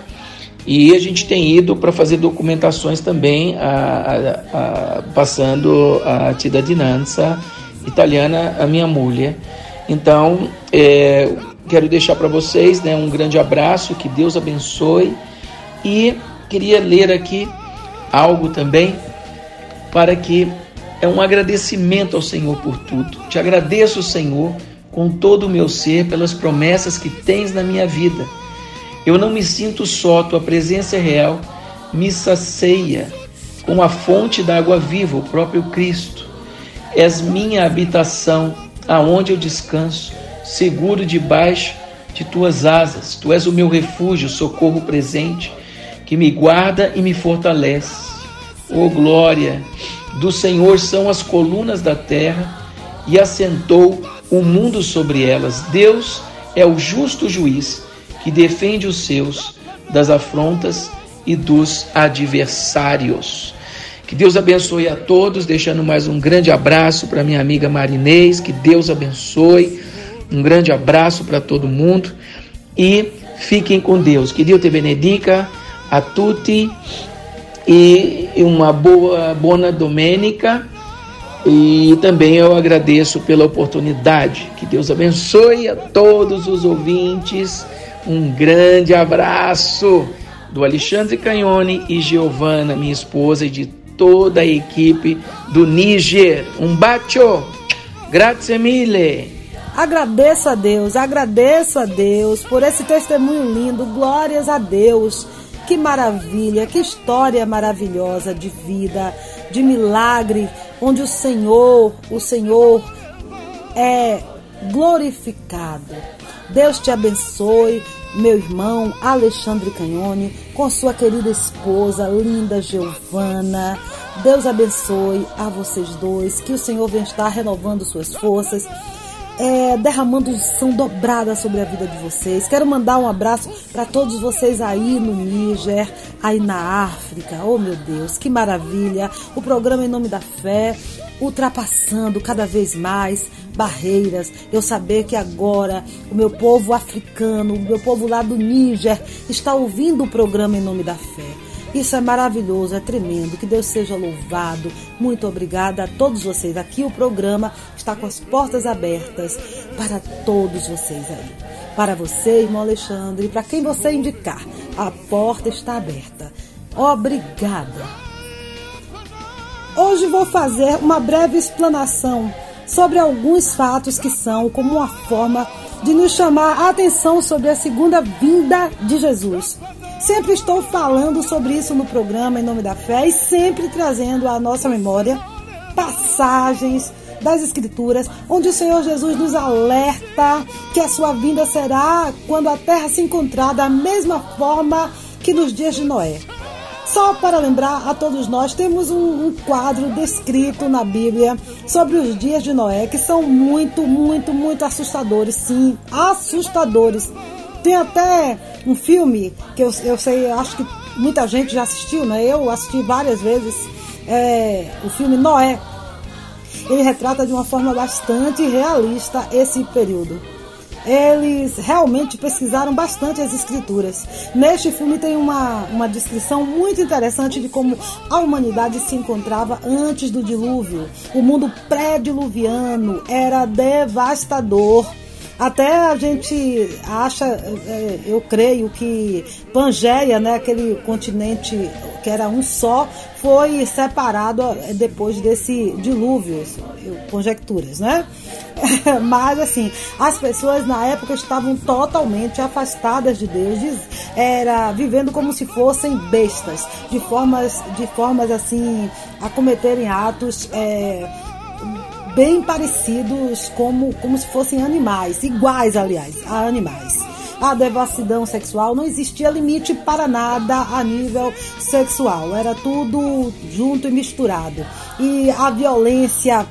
E a gente tem ido para fazer documentações também, a, a, a, passando a cidadinança italiana a minha mulher. Então, é, quero deixar para vocês né, um grande abraço, que Deus abençoe. E queria ler aqui algo também para que é um agradecimento ao Senhor por tudo. Te agradeço, Senhor, com todo o meu ser pelas promessas que tens na minha vida. Eu não me sinto só, tua presença é real, me sacia com a fonte da água viva, o próprio Cristo. És minha habitação, aonde eu descanso, seguro debaixo de tuas asas. Tu és o meu refúgio, socorro presente, que me guarda e me fortalece. Oh glória! Do Senhor são as colunas da terra e assentou o mundo sobre elas. Deus é o justo juiz que defende os seus das afrontas e dos adversários. Que Deus abençoe a todos, deixando mais um grande abraço para minha amiga Marinês, que Deus abençoe. Um grande abraço para todo mundo e fiquem com Deus. Que Deus te benedica a tutti e uma boa bona domenica. E também eu agradeço pela oportunidade. Que Deus abençoe a todos os ouvintes. Um grande abraço do Alexandre Canhone e Giovana, minha esposa, e de toda a equipe do Níger. Um bacio! Grazie mille! Agradeço a Deus, agradeço a Deus por esse testemunho lindo. Glórias a Deus. Que maravilha, que história maravilhosa de vida, de milagre, onde o Senhor, o Senhor é glorificado. Deus te abençoe, meu irmão Alexandre Canhone, com sua querida esposa, linda Giovana. Deus abençoe a vocês dois, que o Senhor venha estar renovando suas forças é, derramando unção dobrada sobre a vida de vocês. Quero mandar um abraço para todos vocês aí no Níger, aí na África. Oh meu Deus, que maravilha! O programa Em Nome da Fé, ultrapassando cada vez mais barreiras. Eu saber que agora o meu povo africano, o meu povo lá do Níger, está ouvindo o programa Em Nome da Fé. Isso é maravilhoso, é tremendo. Que Deus seja louvado. Muito obrigada a todos vocês. Aqui o programa está com as portas abertas para todos vocês aí. Para você, irmão Alexandre, para quem você indicar, a porta está aberta. Obrigada. Hoje vou fazer uma breve explanação sobre alguns fatos que são como uma forma de nos chamar a atenção sobre a segunda vinda de Jesus. Sempre estou falando sobre isso no programa Em Nome da Fé e sempre trazendo à nossa memória passagens das Escrituras, onde o Senhor Jesus nos alerta que a sua vinda será quando a terra se encontrar da mesma forma que nos dias de Noé. Só para lembrar a todos nós, temos um, um, quadro descrito na Bíblia sobre os dias de Noé que são muito, muito, muito assustadores. Sim, assustadores. Tem até um filme que eu, eu sei, acho que muita gente já assistiu, né? Eu assisti várias vezes. É, o filme Noé, ele retrata de uma forma bastante realista esse período. Eles realmente pesquisaram bastante as escrituras. Neste filme tem uma, uma descrição muito interessante de como a humanidade se encontrava antes do dilúvio. O mundo pré-diluviano era devastador. Até a gente acha, é, eu creio que Pangeia, né, aquele continente que era um só, foi separado é, depois desse dilúvio, conjecturas, né? Mas assim, as pessoas na época estavam totalmente afastadas de Deus, era vivendo como se fossem bestas, de formas, de formas assim, a cometerem atos é, bem parecidos como, como se fossem animais, iguais, aliás, a animais. A devassidão sexual não existia limite para nada a nível sexual, era tudo junto e misturado. E a violência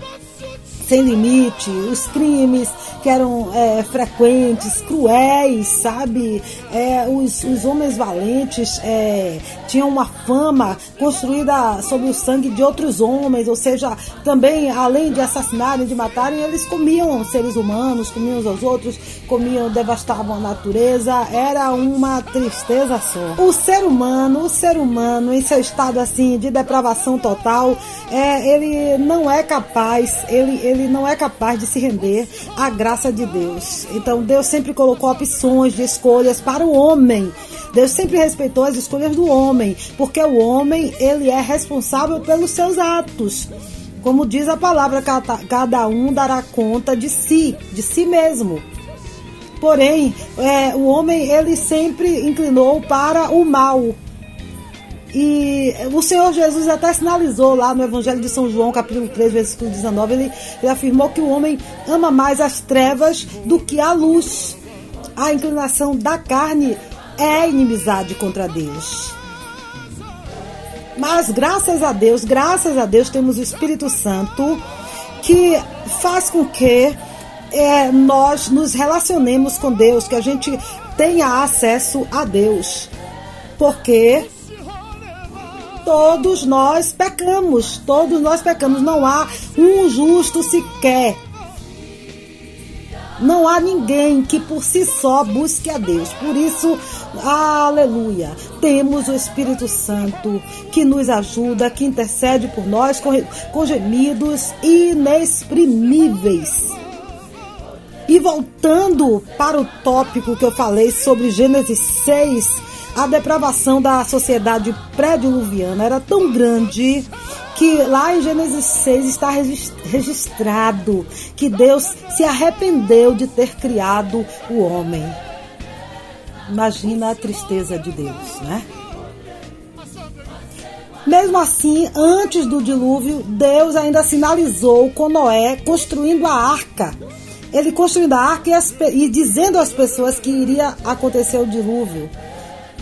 sem limite, os crimes que eram é, frequentes, cruéis, sabe? É, os, os homens valentes é, tinham uma fama construída sobre o sangue de outros homens, ou seja, também além de assassinarem, de matarem, eles comiam seres humanos, comiam aos outros, comiam, devastavam a natureza, era uma tristeza só. O ser humano, o ser humano em seu estado assim de depravação total, é, ele não é capaz, ele, ele não é capaz de se render à graça de Deus. Então Deus sempre colocou opções de escolhas para o homem. Deus sempre respeitou as escolhas do homem, porque o homem ele é responsável pelos seus atos. Como diz a palavra, cada um dará conta de si, de si mesmo. Porém, é, o homem ele sempre inclinou para o mal. E o Senhor Jesus até sinalizou lá no Evangelho de São João, capítulo 3, versículo 19, ele, ele afirmou que o homem ama mais as trevas do que a luz. A inclinação da carne é inimizade contra Deus. Mas graças a Deus, graças a Deus, temos o Espírito Santo que faz com que é, nós nos relacionemos com Deus, que a gente tenha acesso a Deus. Porque Todos nós pecamos, todos nós pecamos. Não há um justo sequer. Não há ninguém que por si só busque a Deus. Por isso, aleluia, temos o Espírito Santo que nos ajuda, que intercede por nós com, gemidos inexprimíveis. E voltando para o tópico que eu falei sobre Gênesis 6, a depravação da sociedade pré-diluviana era tão grande que lá em Gênesis 6 está registrado que Deus se arrependeu de ter criado o homem. Imagina a tristeza de Deus, né? Mesmo assim, antes do dilúvio, Deus ainda sinalizou com Noé construindo a arca. Ele construindo a arca e, as, e dizendo às pessoas que iria acontecer o dilúvio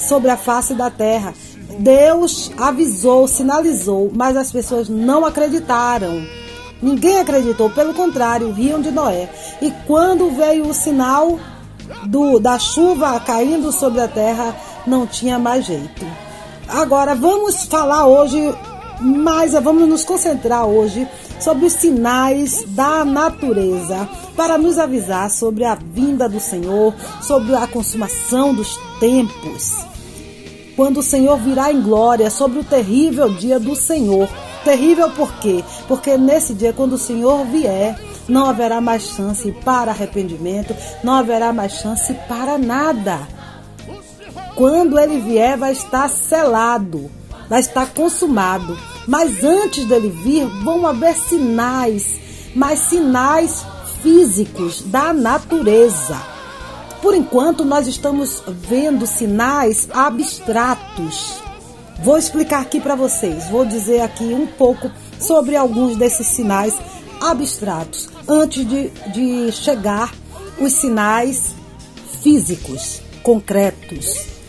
sobre a face da terra. Deus avisou, sinalizou, mas as pessoas não acreditaram. Ninguém acreditou, pelo contrário, riam de Noé. E quando veio o sinal do, da chuva caindo sobre a terra, não tinha mais jeito. Agora vamos falar hoje, mas vamos nos concentrar hoje sobre os sinais da natureza para nos avisar sobre a vinda do Senhor, sobre a consumação dos tempos quando o Senhor virá em glória sobre o terrível dia do Senhor. Terrível por quê? Porque nesse dia, quando o Senhor vier, não haverá mais chance para arrependimento, não haverá mais chance para nada. Quando ele vier, vai estar selado, vai estar consumado. Mas antes dele vir, vão haver sinais, mas sinais físicos da natureza. Por enquanto, nós estamos vendo sinais abstratos. Vou explicar aqui para vocês, vou dizer aqui um pouco sobre alguns desses sinais abstratos, antes de, de chegar os sinais físicos, concretos.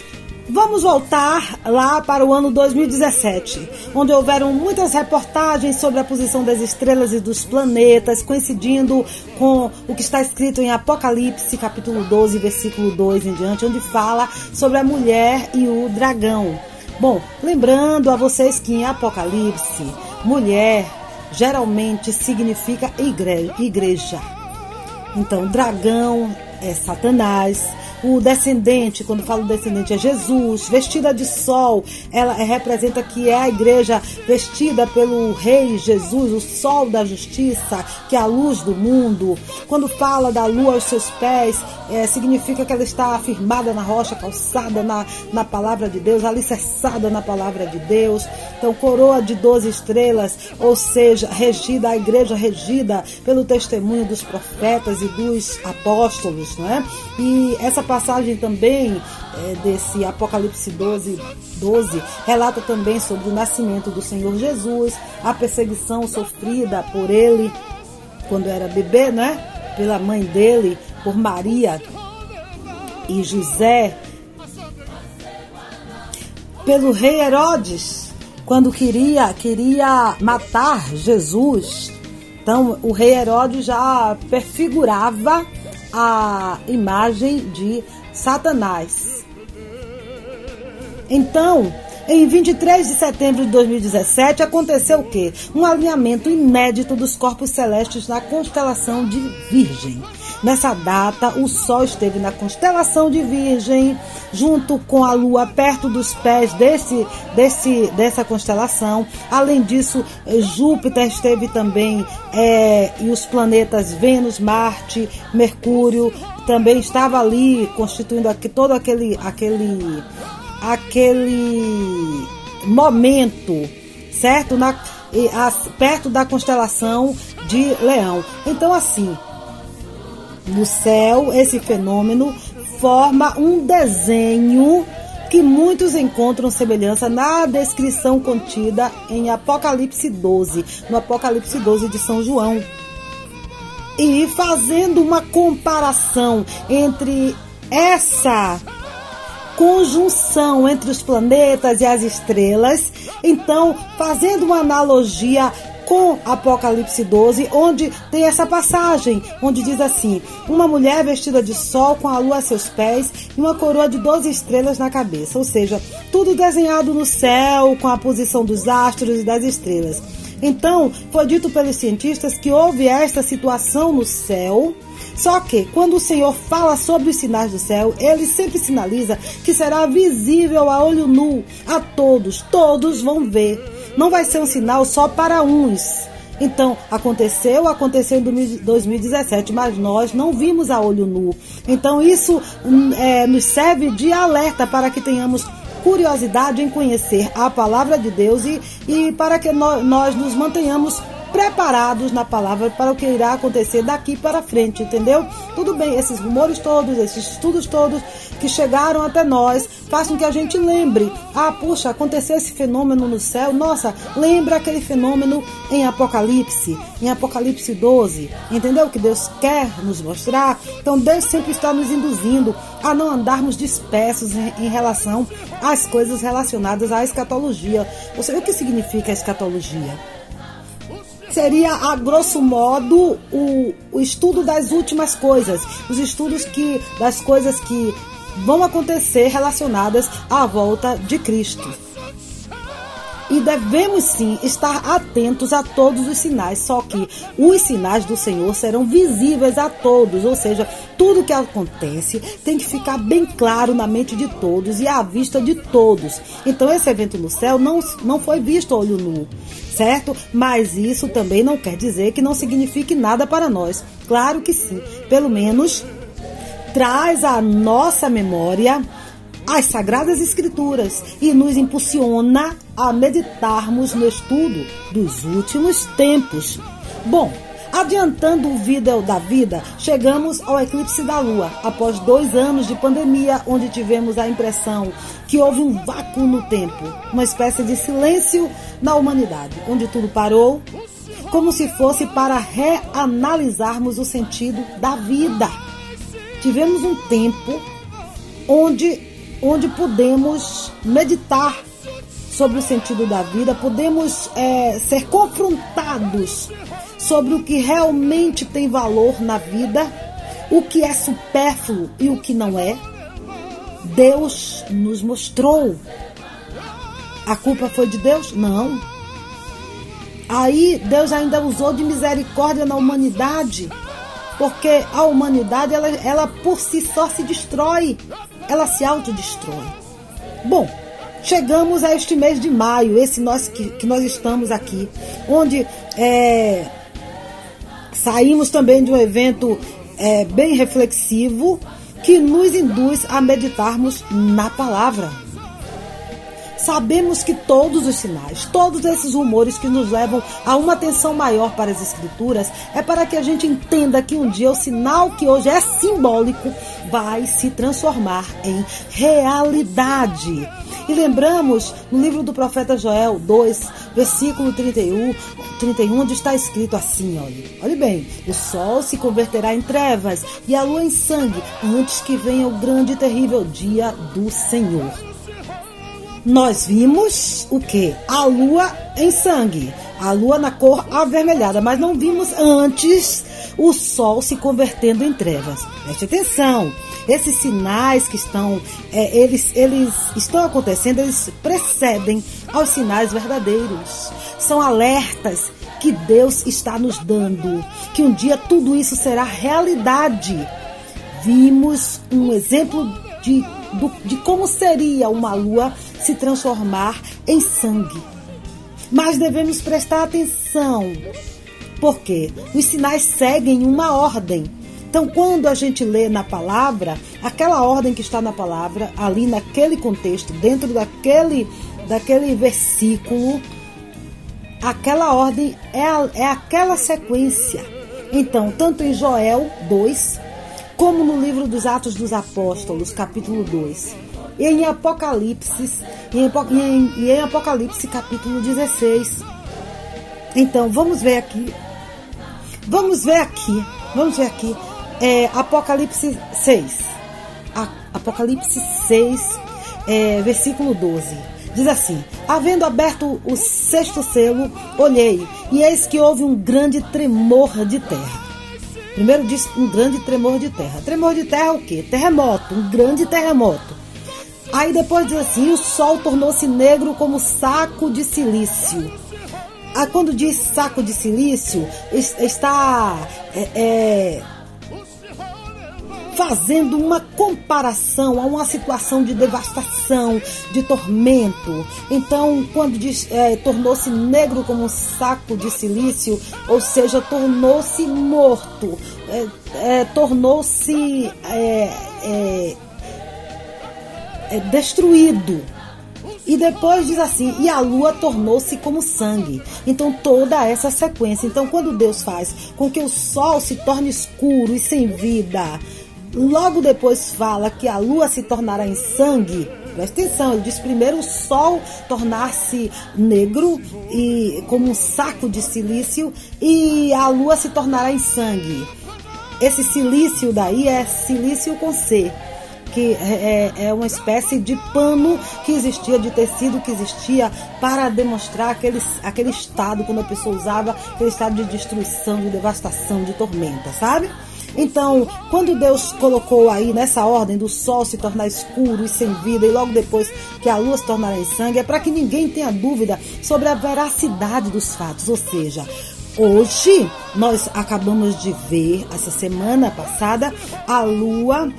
Vamos voltar lá para o ano 2017, onde houveram muitas reportagens sobre a posição das estrelas e dos planetas, coincidindo com o que está escrito em Apocalipse, capítulo 12, versículo 2 em diante, onde fala sobre a mulher e o dragão. Bom, lembrando a vocês que em Apocalipse, mulher geralmente significa igreja. Então, dragão é Satanás. O descendente, quando falo descendente, é Jesus. Vestida de sol, ela representa que é a igreja vestida pelo Rei Jesus, o sol da justiça, que é a luz do mundo. Quando fala da lua aos seus pés, é, significa que ela está afirmada na rocha, calçada na, na palavra de Deus, alicerçada na palavra de Deus. Então, coroa de 12 estrelas, ou seja, regida, a igreja regida pelo testemunho dos profetas e dos apóstolos, não é? E essa passagem também é, desse Apocalipse 12, 12 relata também sobre o nascimento do Senhor Jesus, a perseguição sofrida por ele quando era bebê, né? Pela mãe dele, por Maria e José, pelo rei Herodes, quando queria queria matar Jesus. Então, o rei Herodes já perfigurava a imagem de Satanás. Então, em 23 de setembro de 2017, aconteceu o quê? Um alinhamento inédito dos corpos celestes na constelação de Virgem. Nessa data, o Sol esteve na constelação de Virgem, junto com a Lua perto dos pés desse, desse, dessa constelação. Além disso, Júpiter esteve também é, e os planetas Vênus, Marte, Mercúrio também estava ali constituindo aqui todo aquele aquele aquele momento, certo? Na, as, perto da constelação de Leão. Então, assim, no céu, esse fenômeno forma um desenho que muitos encontram semelhança na descrição contida em Apocalipse 12, no Apocalipse 12 de São João. E fazendo uma comparação entre essa conjunção entre os planetas e as estrelas, então fazendo uma analogia com Apocalipse 12, onde tem essa passagem, onde diz assim: Uma mulher vestida de sol com a lua a seus pés e uma coroa de 12 estrelas na cabeça. Ou seja, tudo desenhado no céu, com a posição dos astros e das estrelas. Então, foi dito pelos cientistas que houve esta situação no céu. Só que, quando o Senhor fala sobre os sinais do céu, ele sempre sinaliza que será visível a olho nu a todos, todos vão ver não vai ser um sinal só para uns. Então, aconteceu, aconteceu em 2017, mas nós não vimos a olho nu. Então, isso hum, é, nos serve de alerta para que tenhamos curiosidade em conhecer a palavra de Deus e, e para que nós, nós nos mantenhamos preparados na palavra para o que irá acontecer daqui para frente, entendeu? Tudo bem, esses rumores todos, esses estudos todos que chegaram até nós fazem que a gente lembre: ah, puxa, aconteceu esse fenômeno no céu, nossa, lembra aquele fenômeno em Apocalipse, em Apocalipse 12, entendeu? Que Deus quer nos mostrar. Então, Deus sempre está nos induzindo a não andarmos dispersos em relação às coisas relacionadas à escatologia. Você vê o que significa a escatologia? Seria, a grosso modo, o, o estudo das últimas coisas, os estudos que das coisas que vão acontecer relacionadas à volta de Cristo. E devemos sim estar atentos a todos os sinais, só que os sinais do Senhor serão visíveis a todos, ou seja, tudo que acontece tem que ficar bem claro na mente de todos e à vista de todos. Então esse evento no céu não, não foi visto a olho nu, certo? Mas isso também não quer dizer que não signifique nada para nós. Claro que sim. Pelo menos traz à nossa memória as Sagradas Escrituras e nos impulsiona a meditarmos no estudo dos últimos tempos. Bom, adiantando o vídeo da vida, chegamos ao eclipse da Lua, após dois anos de pandemia, onde tivemos a impressão que houve um vácuo no tempo, uma espécie de silêncio na humanidade, onde tudo parou, como se fosse para reanalisarmos o sentido da vida. Tivemos um tempo onde onde podemos meditar sobre o sentido da vida, podemos é, ser confrontados sobre o que realmente tem valor na vida, o que é supérfluo e o que não é. Deus nos mostrou. A culpa foi de Deus? Não. Aí Deus ainda usou de misericórdia na humanidade porque a humanidade ela, ela por si só se destrói, ela se autodestrói. Bom, chegamos a este mês de maio, esse nós que, que nós estamos aqui, onde é, saímos também de um evento é, bem reflexivo que nos induz a meditarmos na palavra. Sabemos que todos os sinais, todos esses rumores que nos levam a uma atenção maior para as Escrituras é para que a gente entenda que um dia o sinal que hoje é simbólico vai se transformar em realidade. E lembramos no livro do profeta Joel 2, versículo 31, 31, onde está escrito assim: olhe, olhe bem, o sol se converterá em trevas e a lua em sangue, antes que venha o grande e terrível dia do Senhor nós vimos o que? A lua em sangue, a lua na cor avermelhada, mas não vimos antes o sol se convertendo em trevas. Preste atenção, esses sinais que estão, é, eles, eles estão acontecendo, eles precedem aos sinais verdadeiros. São alertas que Deus está nos dando, que um dia tudo isso será realidade. Vimos um exemplo de, do, de como seria uma lua se transformar em sangue. Mas devemos prestar atenção, porque os sinais seguem uma ordem. Então, quando a gente lê na palavra, aquela ordem que está na palavra, ali naquele contexto, dentro daquele, daquele versículo, aquela ordem é, é aquela sequência. Então, tanto em Joel 2, como no livro dos Atos dos Apóstolos, capítulo 2, e em Apocalipse, em Apocalipse capítulo 16. Então, vamos ver aqui. Vamos ver aqui. Vamos ver aqui. É, Apocalipse 6. A, Apocalipse 6, é, versículo 12. Diz assim: Havendo aberto o sexto selo, olhei, e eis que houve um grande tremor de terra. Primeiro diz um grande tremor de terra. Tremor de terra é o quê? Terremoto, um grande terremoto. Aí depois diz assim: o sol tornou-se negro como saco de silício. Ah, quando diz saco de silício, está é, é, fazendo uma comparação a uma situação de devastação, de tormento. Então, quando diz é, tornou-se negro como saco de silício, ou seja, tornou-se morto, é, é, tornou-se é, destruído. E depois diz assim: e a lua tornou-se como sangue. Então, toda essa sequência. Então, quando Deus faz com que o sol se torne escuro e sem vida, logo depois fala que a lua se tornará em sangue. Presta atenção, ele diz primeiro o sol tornar-se negro e como um saco de silício e a lua se tornará em sangue. Esse silício daí é silício com C que é, é, é uma espécie de pano que existia, de tecido que existia para demonstrar aquele, aquele estado, quando a pessoa usava, aquele estado de destruição, de devastação, de tormenta, sabe? Então, quando Deus colocou aí nessa ordem do sol se tornar escuro e sem vida, e logo depois que a lua se tornará em sangue, é para que ninguém tenha dúvida sobre a veracidade dos fatos. Ou seja, hoje nós acabamos de ver, essa semana passada, a lua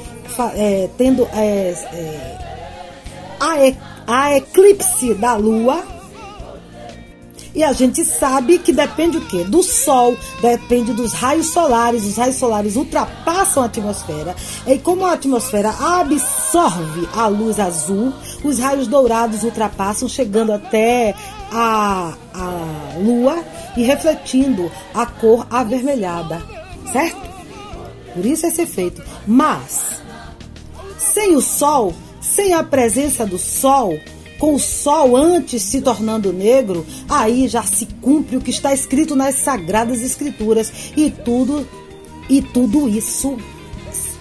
é, tendo é, é, a, e, a eclipse da Lua. E a gente sabe que depende o quê? Do Sol, depende dos raios solares. Os raios solares ultrapassam a atmosfera. E como a atmosfera absorve a luz azul, os raios dourados ultrapassam, chegando até a, a Lua e refletindo a cor avermelhada. Certo? Por isso esse efeito. Mas sem o sol, sem a presença do sol, com o sol antes se tornando negro, aí já se cumpre o que está escrito nas sagradas escrituras e tudo e tudo isso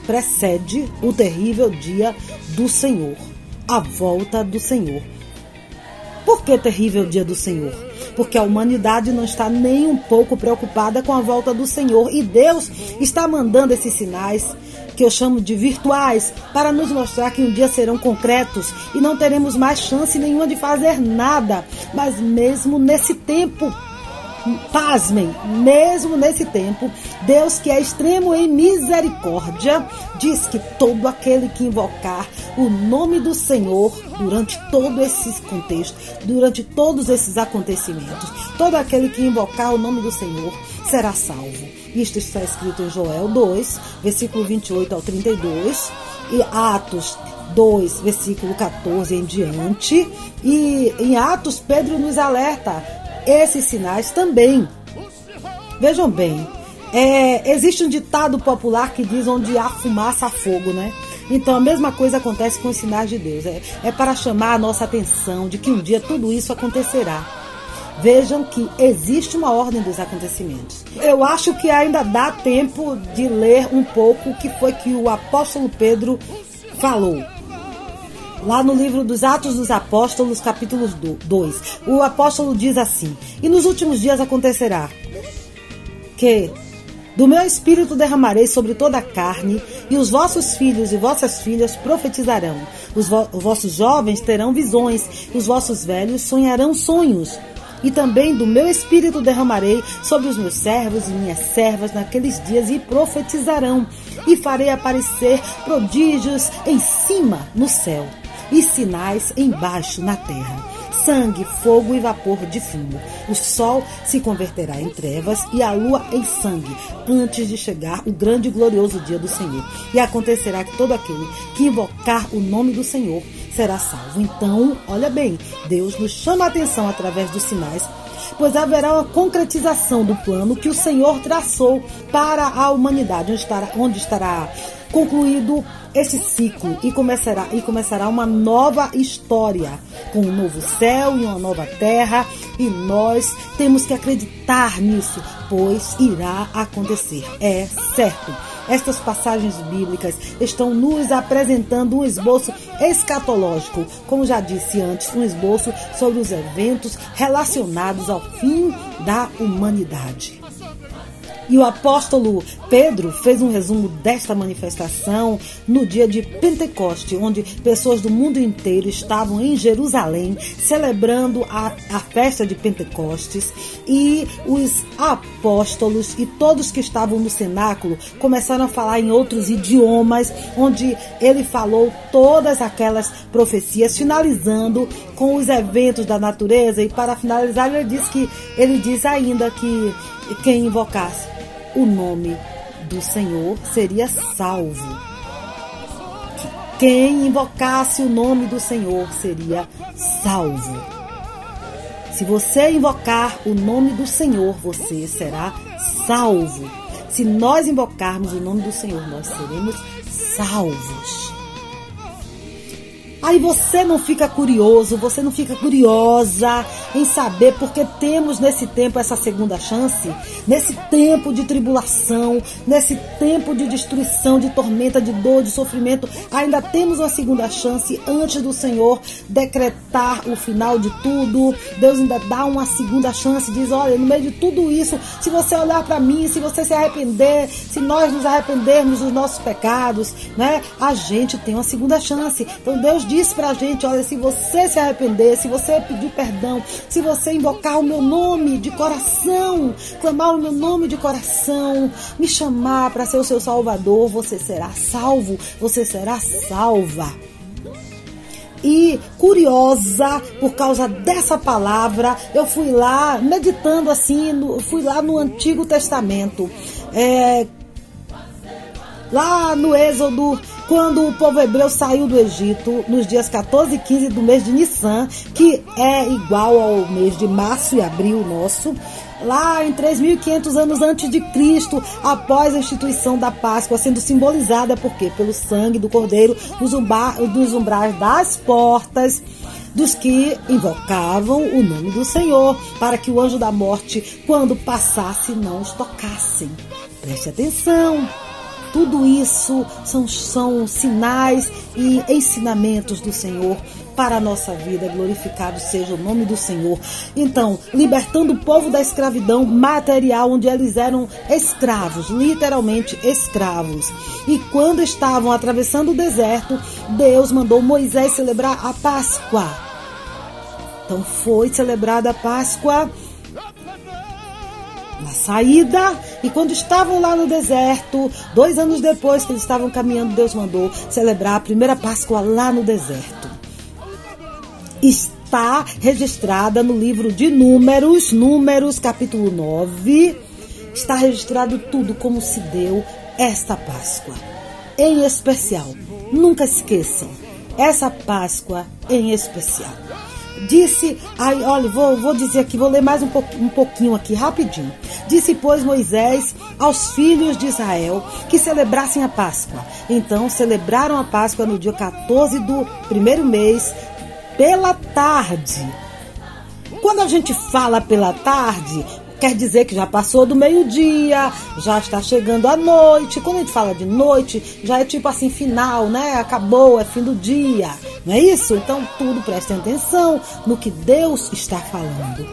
precede o terrível dia do Senhor, a volta do Senhor. Por que terrível dia do Senhor? Porque a humanidade não está nem um pouco preocupada com a volta do Senhor e Deus está mandando esses sinais que eu chamo de virtuais, para nos mostrar que um dia serão concretos e não teremos mais chance nenhuma de fazer nada. Mas mesmo nesse tempo, pasmem, mesmo nesse tempo, Deus que é extremo em misericórdia, diz que todo aquele que invocar o nome do Senhor durante todo esse contexto, durante todos esses acontecimentos, todo aquele que invocar o nome do Senhor será salvo. Isto está escrito em Joel 2, versículo 28 ao 32, e Atos 2, versículo 14 em diante. E em Atos, Pedro nos alerta esses sinais também. Vejam bem, é, existe um ditado popular que diz onde há fumaça, há fogo, né? Então a mesma coisa acontece com os sinais de Deus. É, é para chamar a nossa atenção de que um dia tudo isso acontecerá. Vejam que existe uma ordem dos acontecimentos. Eu acho que ainda dá tempo de ler um pouco o que foi que o apóstolo Pedro falou. Lá no livro dos Atos dos Apóstolos, capítulo 2, o apóstolo diz assim: E nos últimos dias acontecerá que do meu espírito derramarei sobre toda a carne, e os vossos filhos e vossas filhas profetizarão. Os, vo os vossos jovens terão visões, e os vossos velhos sonharão sonhos. E também do meu espírito derramarei sobre os meus servos e minhas servas naqueles dias e profetizarão. E farei aparecer prodígios em cima no céu e sinais embaixo na terra sangue, fogo e vapor de fumo. O sol se converterá em trevas e a lua em sangue, antes de chegar o grande e glorioso dia do Senhor. E acontecerá que todo aquele que invocar o nome do Senhor será salvo. Então, olha bem, Deus nos chama a atenção através dos sinais pois haverá uma concretização do plano que o Senhor traçou para a humanidade, onde estará, onde estará concluído esse ciclo e começará, e começará uma nova história, com um novo céu e uma nova terra, e nós temos que acreditar nisso, pois irá acontecer. É certo. Estas passagens bíblicas estão nos apresentando um esboço escatológico, como já disse antes, um esboço sobre os eventos relacionados ao fim da humanidade. E o apóstolo Pedro fez um resumo desta manifestação no dia de Pentecoste, onde pessoas do mundo inteiro estavam em Jerusalém celebrando a, a festa de Pentecostes e os apóstolos e todos que estavam no cenáculo começaram a falar em outros idiomas, onde ele falou todas aquelas profecias, finalizando com os eventos da natureza. E para finalizar, ele diz que ele diz ainda que quem invocasse o nome do Senhor seria salvo. Quem invocasse o nome do Senhor seria salvo. Se você invocar o nome do Senhor, você será salvo. Se nós invocarmos o nome do Senhor, nós seremos salvos. Aí você não fica curioso, você não fica curiosa em saber porque temos nesse tempo essa segunda chance, nesse tempo de tribulação, nesse tempo de destruição, de tormenta, de dor, de sofrimento, ainda temos uma segunda chance antes do Senhor decretar o final de tudo. Deus ainda dá uma segunda chance, diz: olha, no meio de tudo isso, se você olhar para mim, se você se arrepender, se nós nos arrependermos dos nossos pecados, né, a gente tem uma segunda chance. Então Deus diz pra gente: olha, se você se arrepender, se você pedir perdão, se você invocar o meu nome de coração, clamar o meu nome de coração, me chamar para ser o seu salvador, você será salvo, você será salva. E curiosa por causa dessa palavra, eu fui lá meditando assim, fui lá no Antigo Testamento. É, lá no Êxodo, quando o povo hebreu saiu do Egito, nos dias 14 e 15 do mês de Nissan, que é igual ao mês de março e abril nosso, lá em 3.500 anos antes de Cristo, após a instituição da Páscoa, sendo simbolizada por quê? Pelo sangue do Cordeiro nos, umbar, nos umbrais das portas dos que invocavam o nome do Senhor, para que o anjo da morte, quando passasse, não os tocassem. Preste atenção. Tudo isso são, são sinais e ensinamentos do Senhor para a nossa vida. Glorificado seja o nome do Senhor. Então, libertando o povo da escravidão material, onde eles eram escravos, literalmente escravos. E quando estavam atravessando o deserto, Deus mandou Moisés celebrar a Páscoa. Então, foi celebrada a Páscoa na saída, e quando estavam lá no deserto, dois anos depois que eles estavam caminhando, Deus mandou celebrar a primeira Páscoa lá no deserto. Está registrada no livro de Números, Números capítulo 9, está registrado tudo como se deu esta Páscoa. Em especial, nunca esqueçam, essa Páscoa em especial. Disse, ai, olha, vou, vou dizer aqui, vou ler mais um, po, um pouquinho aqui, rapidinho. Disse, pois, Moisés aos filhos de Israel que celebrassem a Páscoa. Então, celebraram a Páscoa no dia 14 do primeiro mês, pela tarde. Quando a gente fala pela tarde, quer dizer que já passou do meio-dia, já está chegando a noite. Quando a gente fala de noite, já é tipo assim, final, né? Acabou, é fim do dia. Não é isso? Então, tudo prestem atenção no que Deus está falando.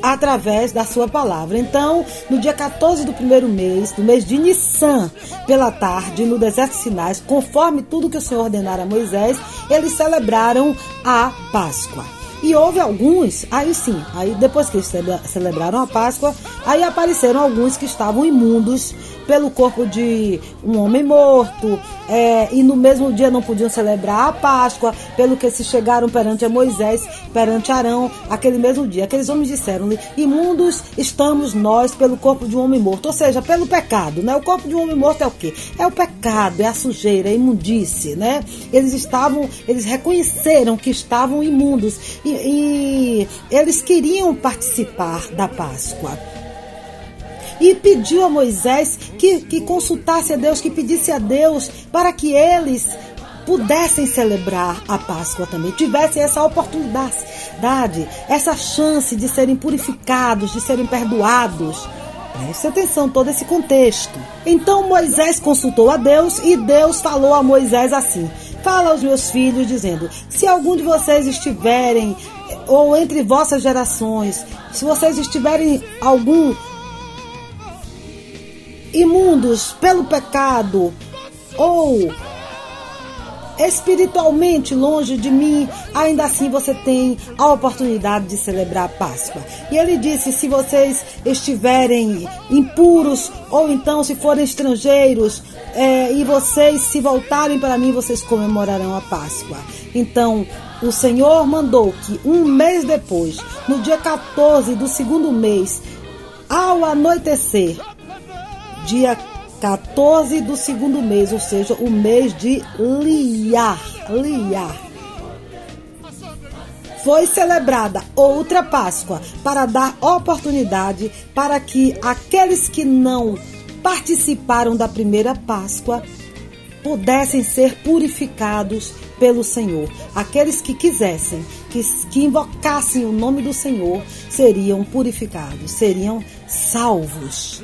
Através da sua palavra. Então, no dia 14 do primeiro mês, do mês de Nissan, pela tarde, no deserto de Sinais, conforme tudo que o Senhor ordenara a Moisés, eles celebraram a Páscoa. E houve alguns, aí sim, aí depois que eles celebraram a Páscoa, aí apareceram alguns que estavam imundos pelo corpo de um homem morto, é, e no mesmo dia não podiam celebrar a Páscoa, pelo que se chegaram perante Moisés, perante Arão, aquele mesmo dia. Aqueles homens disseram-lhe: Imundos estamos nós pelo corpo de um homem morto, ou seja, pelo pecado, né? O corpo de um homem morto é o quê? É o pecado, é a sujeira, é a imundície, né? Eles estavam, eles reconheceram que estavam imundos e, e eles queriam participar da Páscoa e pediu a Moisés que, que consultasse a Deus, que pedisse a Deus para que eles pudessem celebrar a Páscoa também, tivessem essa oportunidade, essa chance de serem purificados, de serem perdoados. Preste atenção todo esse contexto. Então Moisés consultou a Deus e Deus falou a Moisés assim: Fala aos meus filhos, dizendo: Se algum de vocês estiverem, ou entre vossas gerações, se vocês estiverem algum imundos pelo pecado ou espiritualmente longe de mim, ainda assim você tem a oportunidade de celebrar a Páscoa. E ele disse: se vocês estiverem impuros, ou então se forem estrangeiros, é, e vocês se voltarem para mim, vocês comemorarão a Páscoa. Então, o Senhor mandou que um mês depois, no dia 14 do segundo mês, ao anoitecer, dia 14 do segundo mês, ou seja, o mês de Liar. Liar. Foi celebrada outra Páscoa para dar oportunidade para que aqueles que não participaram da primeira Páscoa pudessem ser purificados pelo Senhor. Aqueles que quisessem, que, que invocassem o nome do Senhor, seriam purificados, seriam salvos.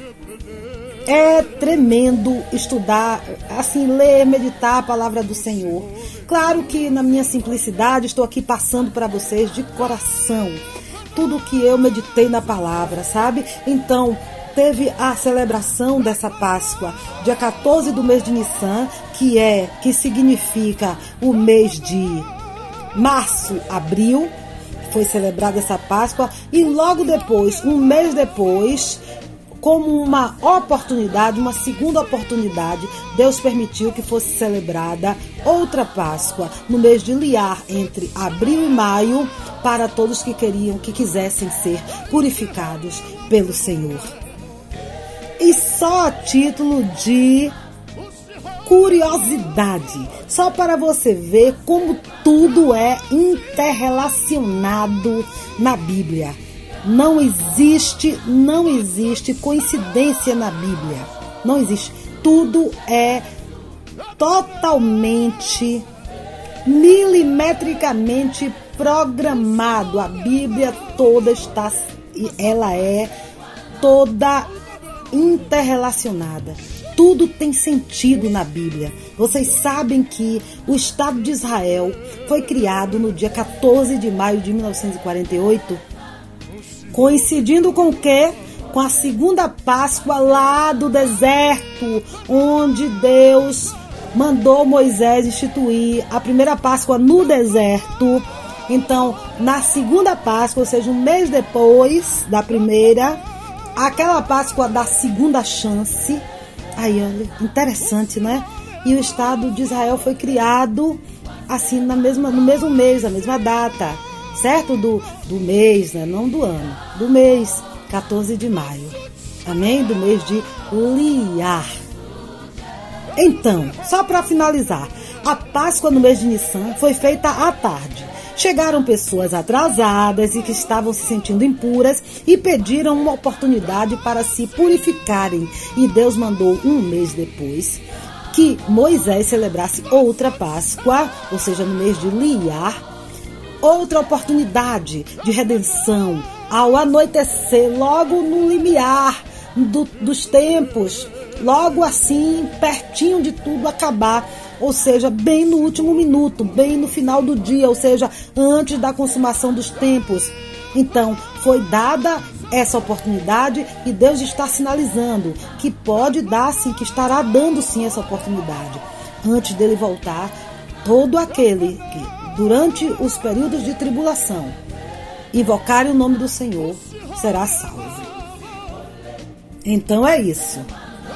É tremendo estudar, assim, ler, meditar a palavra do Senhor. Claro que na minha simplicidade estou aqui passando para vocês de coração tudo que eu meditei na palavra, sabe? Então, teve a celebração dessa Páscoa, dia 14 do mês de Nissan, que é que significa o mês de março, abril, foi celebrada essa Páscoa e logo depois, um mês depois, como uma oportunidade, uma segunda oportunidade, Deus permitiu que fosse celebrada outra Páscoa no mês de Liar, entre abril e maio, para todos que queriam, que quisessem ser purificados pelo Senhor. E só a título de curiosidade, só para você ver como tudo é interrelacionado na Bíblia. Não existe, não existe coincidência na Bíblia. Não existe. Tudo é totalmente milimetricamente programado. A Bíblia toda está ela é toda interrelacionada. Tudo tem sentido na Bíblia. Vocês sabem que o Estado de Israel foi criado no dia 14 de maio de 1948 Coincidindo com o quê? Com a segunda Páscoa lá do deserto, onde Deus mandou Moisés instituir a primeira Páscoa no deserto. Então, na segunda Páscoa, ou seja, um mês depois da primeira, aquela Páscoa da segunda chance. Aí, olha, interessante, né? E o Estado de Israel foi criado assim na mesma, no mesmo mês, na mesma data, certo? Do, do mês, né? Não do ano, do mês, 14 de maio. Amém? Do mês de Liar. Então, só para finalizar, a Páscoa no mês de Nissan foi feita à tarde. Chegaram pessoas atrasadas e que estavam se sentindo impuras e pediram uma oportunidade para se purificarem. E Deus mandou um mês depois que Moisés celebrasse outra Páscoa, ou seja, no mês de Liar, outra oportunidade de redenção ao anoitecer, logo no limiar do, dos tempos, logo assim, pertinho de tudo acabar ou seja, bem no último minuto, bem no final do dia, ou seja, antes da consumação dos tempos. Então, foi dada essa oportunidade e Deus está sinalizando que pode dar sim, que estará dando sim essa oportunidade. Antes dele voltar, todo aquele que, durante os períodos de tribulação, invocar o nome do Senhor será salvo. Então é isso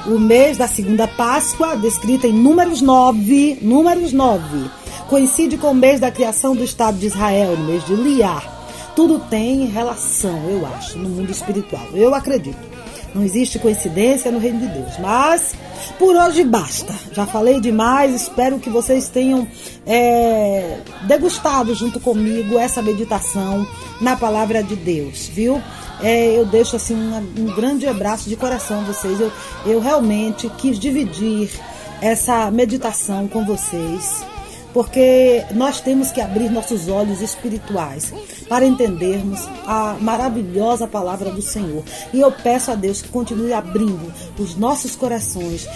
o mês da segunda Páscoa, descrita em Números 9, Números 9, coincide com o mês da criação do Estado de Israel, no mês de Liar. Tudo tem relação, eu acho, no mundo espiritual. Eu acredito. Não existe coincidência no reino de Deus. Mas por hoje basta. Já falei demais. Espero que vocês tenham é, degustado junto comigo essa meditação na palavra de Deus, viu? é, eu deixo assim um, um grande abraço de coração a vocês. Eu, eu realmente quis dividir essa meditação com vocês porque nós temos que abrir nossos olhos espirituais para entendermos a maravilhosa palavra do Senhor. E eu peço a Deus que continue abrindo os nossos corações,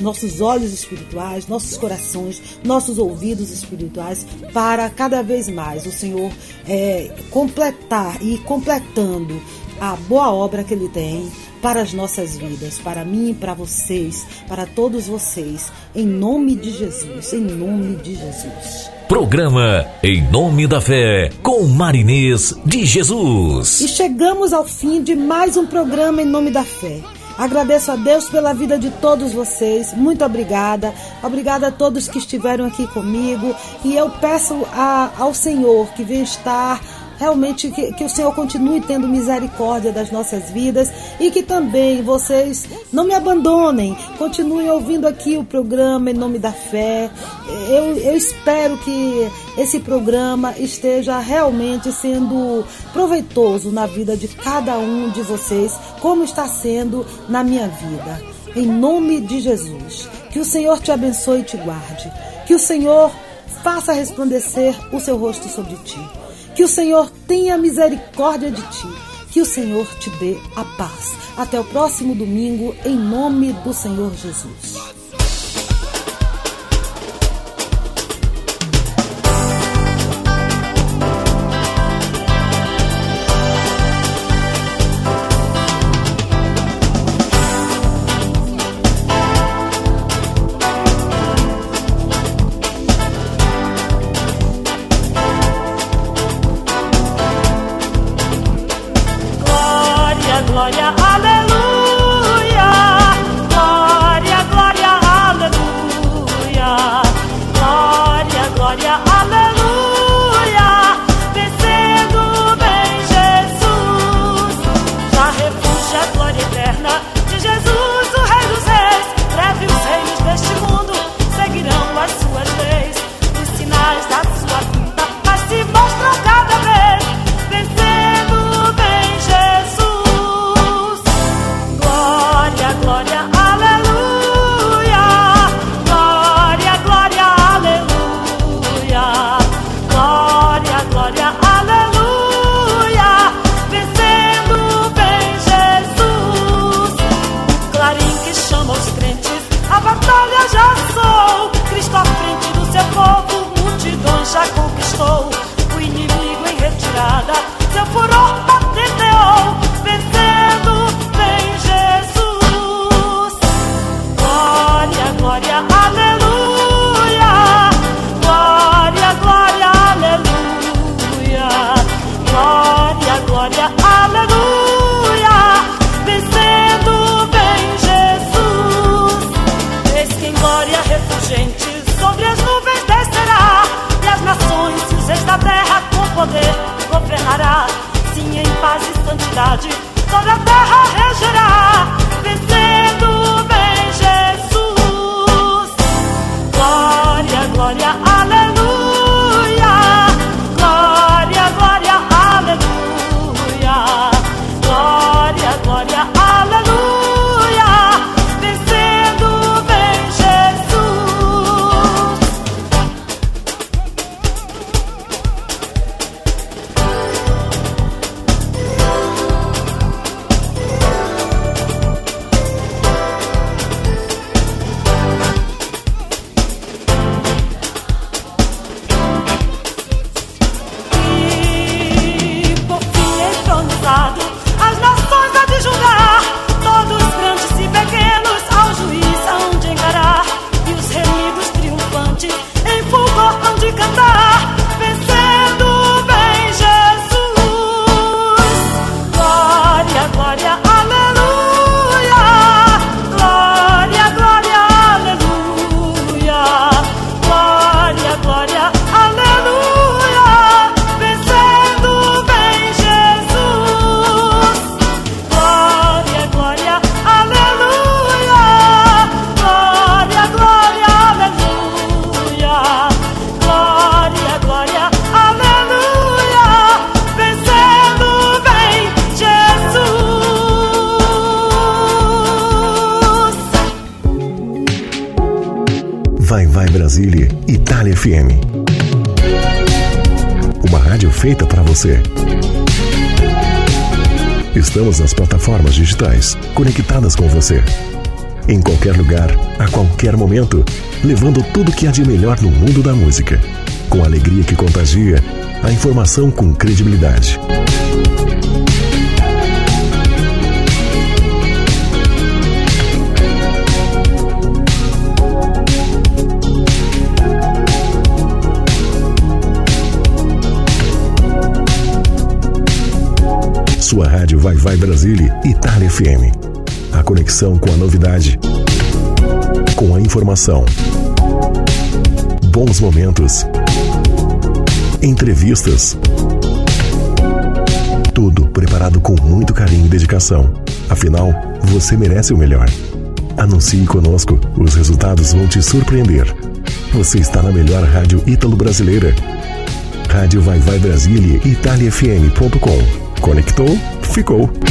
nossos olhos espirituais, nossos corações, nossos ouvidos espirituais, para cada vez mais o Senhor é, completar e completando a boa obra que Ele tem para as nossas vidas, para mim e para vocês, para todos vocês, em nome de Jesus, em nome de Jesus. Programa Em Nome da Fé, com Marinês de Jesus. E chegamos ao fim de mais um programa Em Nome da Fé. Agradeço a Deus pela vida de todos vocês. Muito obrigada. Obrigada a todos que estiveram aqui comigo. E eu peço a, ao Senhor que venha estar realmente que, que o Senhor continue tendo misericórdia das nossas vidas e que também vocês não me abandonem, continuem ouvindo aqui o programa Em Nome da Fé. Eu, eu espero que esse programa esteja realmente sendo proveitoso na vida de cada um de vocês, como está sendo na minha vida. Em nome de Jesus. Que o Senhor te abençoe e te guarde. Que o Senhor faça resplandecer o seu rosto sobre ti. Que o Senhor tenha misericórdia de ti. Que o Senhor te dê a paz. Até o próximo domingo, em nome do Senhor Jesus. Santidade, toda a terra regerá, digitais, conectadas com você. Em qualquer lugar, a qualquer momento, levando tudo que há de melhor no mundo da música. Com alegria que contagia, a informação com credibilidade. Rádio Vai Vai Brasília, Itália FM. A conexão com a novidade. Com a informação. Bons momentos. Entrevistas. Tudo preparado com muito carinho e dedicação. Afinal, você merece o melhor. Anuncie conosco, os resultados vão te surpreender. Você está na melhor rádio ítalo-brasileira. Rádio Vai Vai Brasília, italiafm.com. Conectou? Ficou.